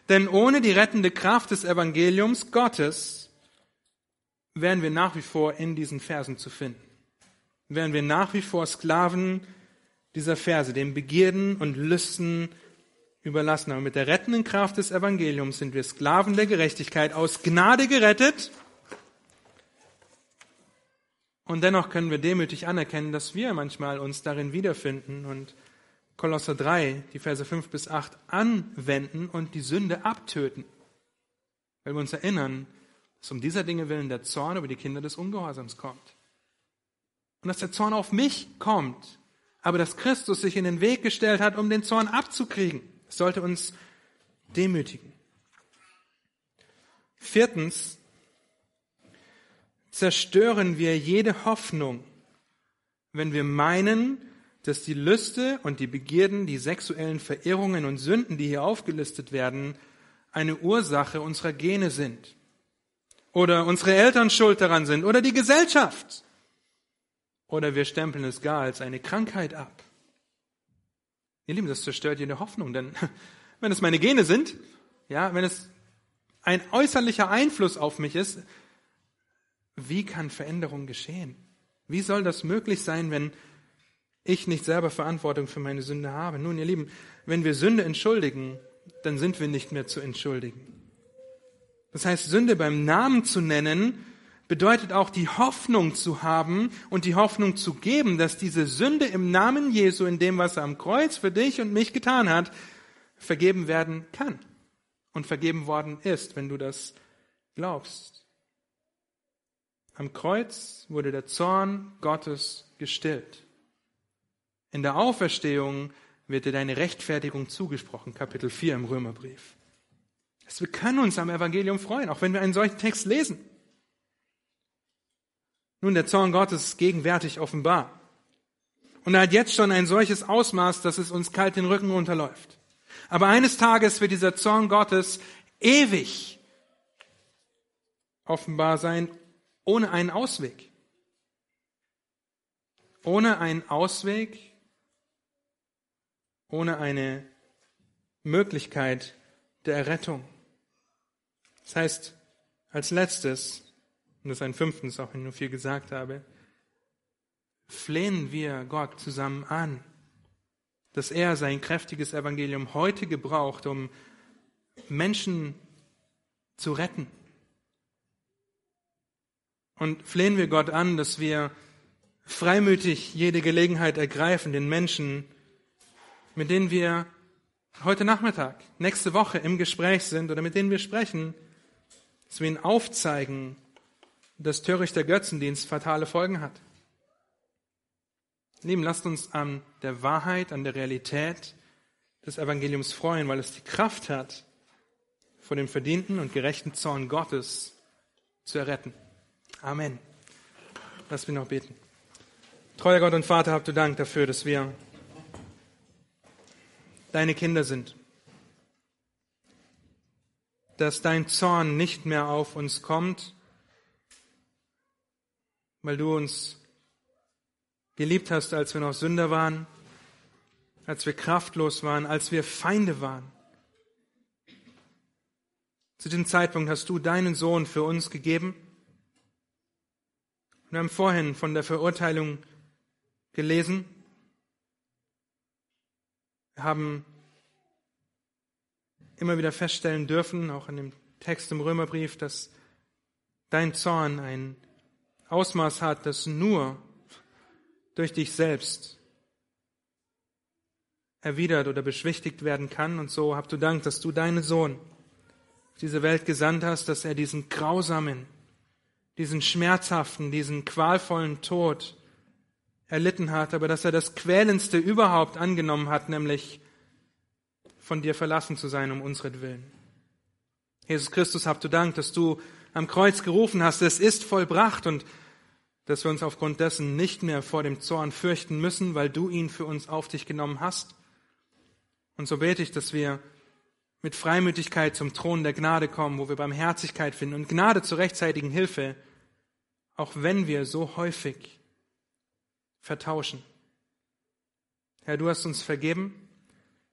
Speaker 1: Denn ohne die rettende Kraft des Evangeliums Gottes wären wir nach wie vor in diesen Versen zu finden. Wären wir nach wie vor Sklaven dieser Verse, den Begierden und Lüsten überlassen. Aber mit der rettenden Kraft des Evangeliums sind wir Sklaven der Gerechtigkeit, aus Gnade gerettet. Und dennoch können wir demütig anerkennen, dass wir manchmal uns darin wiederfinden und Kolosser 3, die Verse 5 bis 8 anwenden und die Sünde abtöten. Weil wir uns erinnern, dass um dieser Dinge willen der Zorn über die Kinder des Ungehorsams kommt. Und dass der Zorn auf mich kommt, aber dass Christus sich in den Weg gestellt hat, um den Zorn abzukriegen. Das sollte uns demütigen. Viertens, zerstören wir jede Hoffnung, wenn wir meinen, dass die Lüste und die Begierden, die sexuellen Verirrungen und Sünden, die hier aufgelistet werden, eine Ursache unserer Gene sind. Oder unsere Eltern schuld daran sind. Oder die Gesellschaft. Oder wir stempeln es gar als eine Krankheit ab. Ihr Lieben, das zerstört jede Hoffnung, denn (laughs) wenn es meine Gene sind, ja, wenn es ein äußerlicher Einfluss auf mich ist, wie kann Veränderung geschehen? Wie soll das möglich sein, wenn ich nicht selber Verantwortung für meine Sünde habe? Nun, ihr Lieben, wenn wir Sünde entschuldigen, dann sind wir nicht mehr zu entschuldigen. Das heißt, Sünde beim Namen zu nennen, bedeutet auch die Hoffnung zu haben und die Hoffnung zu geben, dass diese Sünde im Namen Jesu, in dem, was er am Kreuz für dich und mich getan hat, vergeben werden kann und vergeben worden ist, wenn du das glaubst. Am Kreuz wurde der Zorn Gottes gestillt. In der Auferstehung wird dir deine Rechtfertigung zugesprochen, Kapitel 4 im Römerbrief. wir können uns am Evangelium freuen, auch wenn wir einen solchen Text lesen. Nun, der Zorn Gottes ist gegenwärtig offenbar. Und er hat jetzt schon ein solches Ausmaß, dass es uns kalt den Rücken runterläuft. Aber eines Tages wird dieser Zorn Gottes ewig offenbar sein, ohne einen Ausweg. Ohne einen Ausweg, ohne eine Möglichkeit der Errettung. Das heißt, als letztes, und das ist ein fünftens, auch wenn ich nur viel gesagt habe, flehen wir Gott zusammen an, dass er sein kräftiges Evangelium heute gebraucht, um Menschen zu retten. Und flehen wir Gott an, dass wir freimütig jede Gelegenheit ergreifen, den Menschen, mit denen wir heute Nachmittag, nächste Woche im Gespräch sind oder mit denen wir sprechen, dass wir ihnen aufzeigen, dass törichter Götzendienst fatale Folgen hat. Lieben, lasst uns an der Wahrheit, an der Realität des Evangeliums freuen, weil es die Kraft hat, vor dem verdienten und gerechten Zorn Gottes zu erretten. Amen. Lass mich noch beten. Treuer Gott und Vater, habt du Dank dafür, dass wir deine Kinder sind. Dass dein Zorn nicht mehr auf uns kommt, weil du uns geliebt hast, als wir noch Sünder waren, als wir kraftlos waren, als wir Feinde waren. Zu diesem Zeitpunkt hast du deinen Sohn für uns gegeben. Wir haben vorhin von der Verurteilung gelesen. Haben immer wieder feststellen dürfen, auch in dem Text im Römerbrief, dass dein Zorn ein Ausmaß hat, das nur durch dich selbst erwidert oder beschwichtigt werden kann. Und so habt du Dank, dass du deinen Sohn diese Welt gesandt hast, dass er diesen grausamen, diesen schmerzhaften, diesen qualvollen Tod erlitten hat, aber dass er das Quälendste überhaupt angenommen hat, nämlich von dir verlassen zu sein um unseren Jesus Christus, habt du Dank, dass du am Kreuz gerufen hast, es ist vollbracht und dass wir uns aufgrund dessen nicht mehr vor dem Zorn fürchten müssen, weil du ihn für uns auf dich genommen hast. Und so bete ich, dass wir mit Freimütigkeit zum Thron der Gnade kommen, wo wir Barmherzigkeit finden und Gnade zur rechtzeitigen Hilfe, auch wenn wir so häufig vertauschen. Herr, du hast uns vergeben.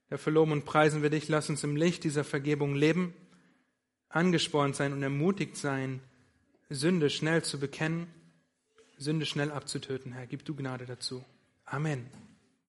Speaker 1: Dafür loben und preisen wir dich. Lass uns im Licht dieser Vergebung leben, angespornt sein und ermutigt sein, Sünde schnell zu bekennen Sünde schnell abzutöten. Herr, gib du Gnade dazu. Amen.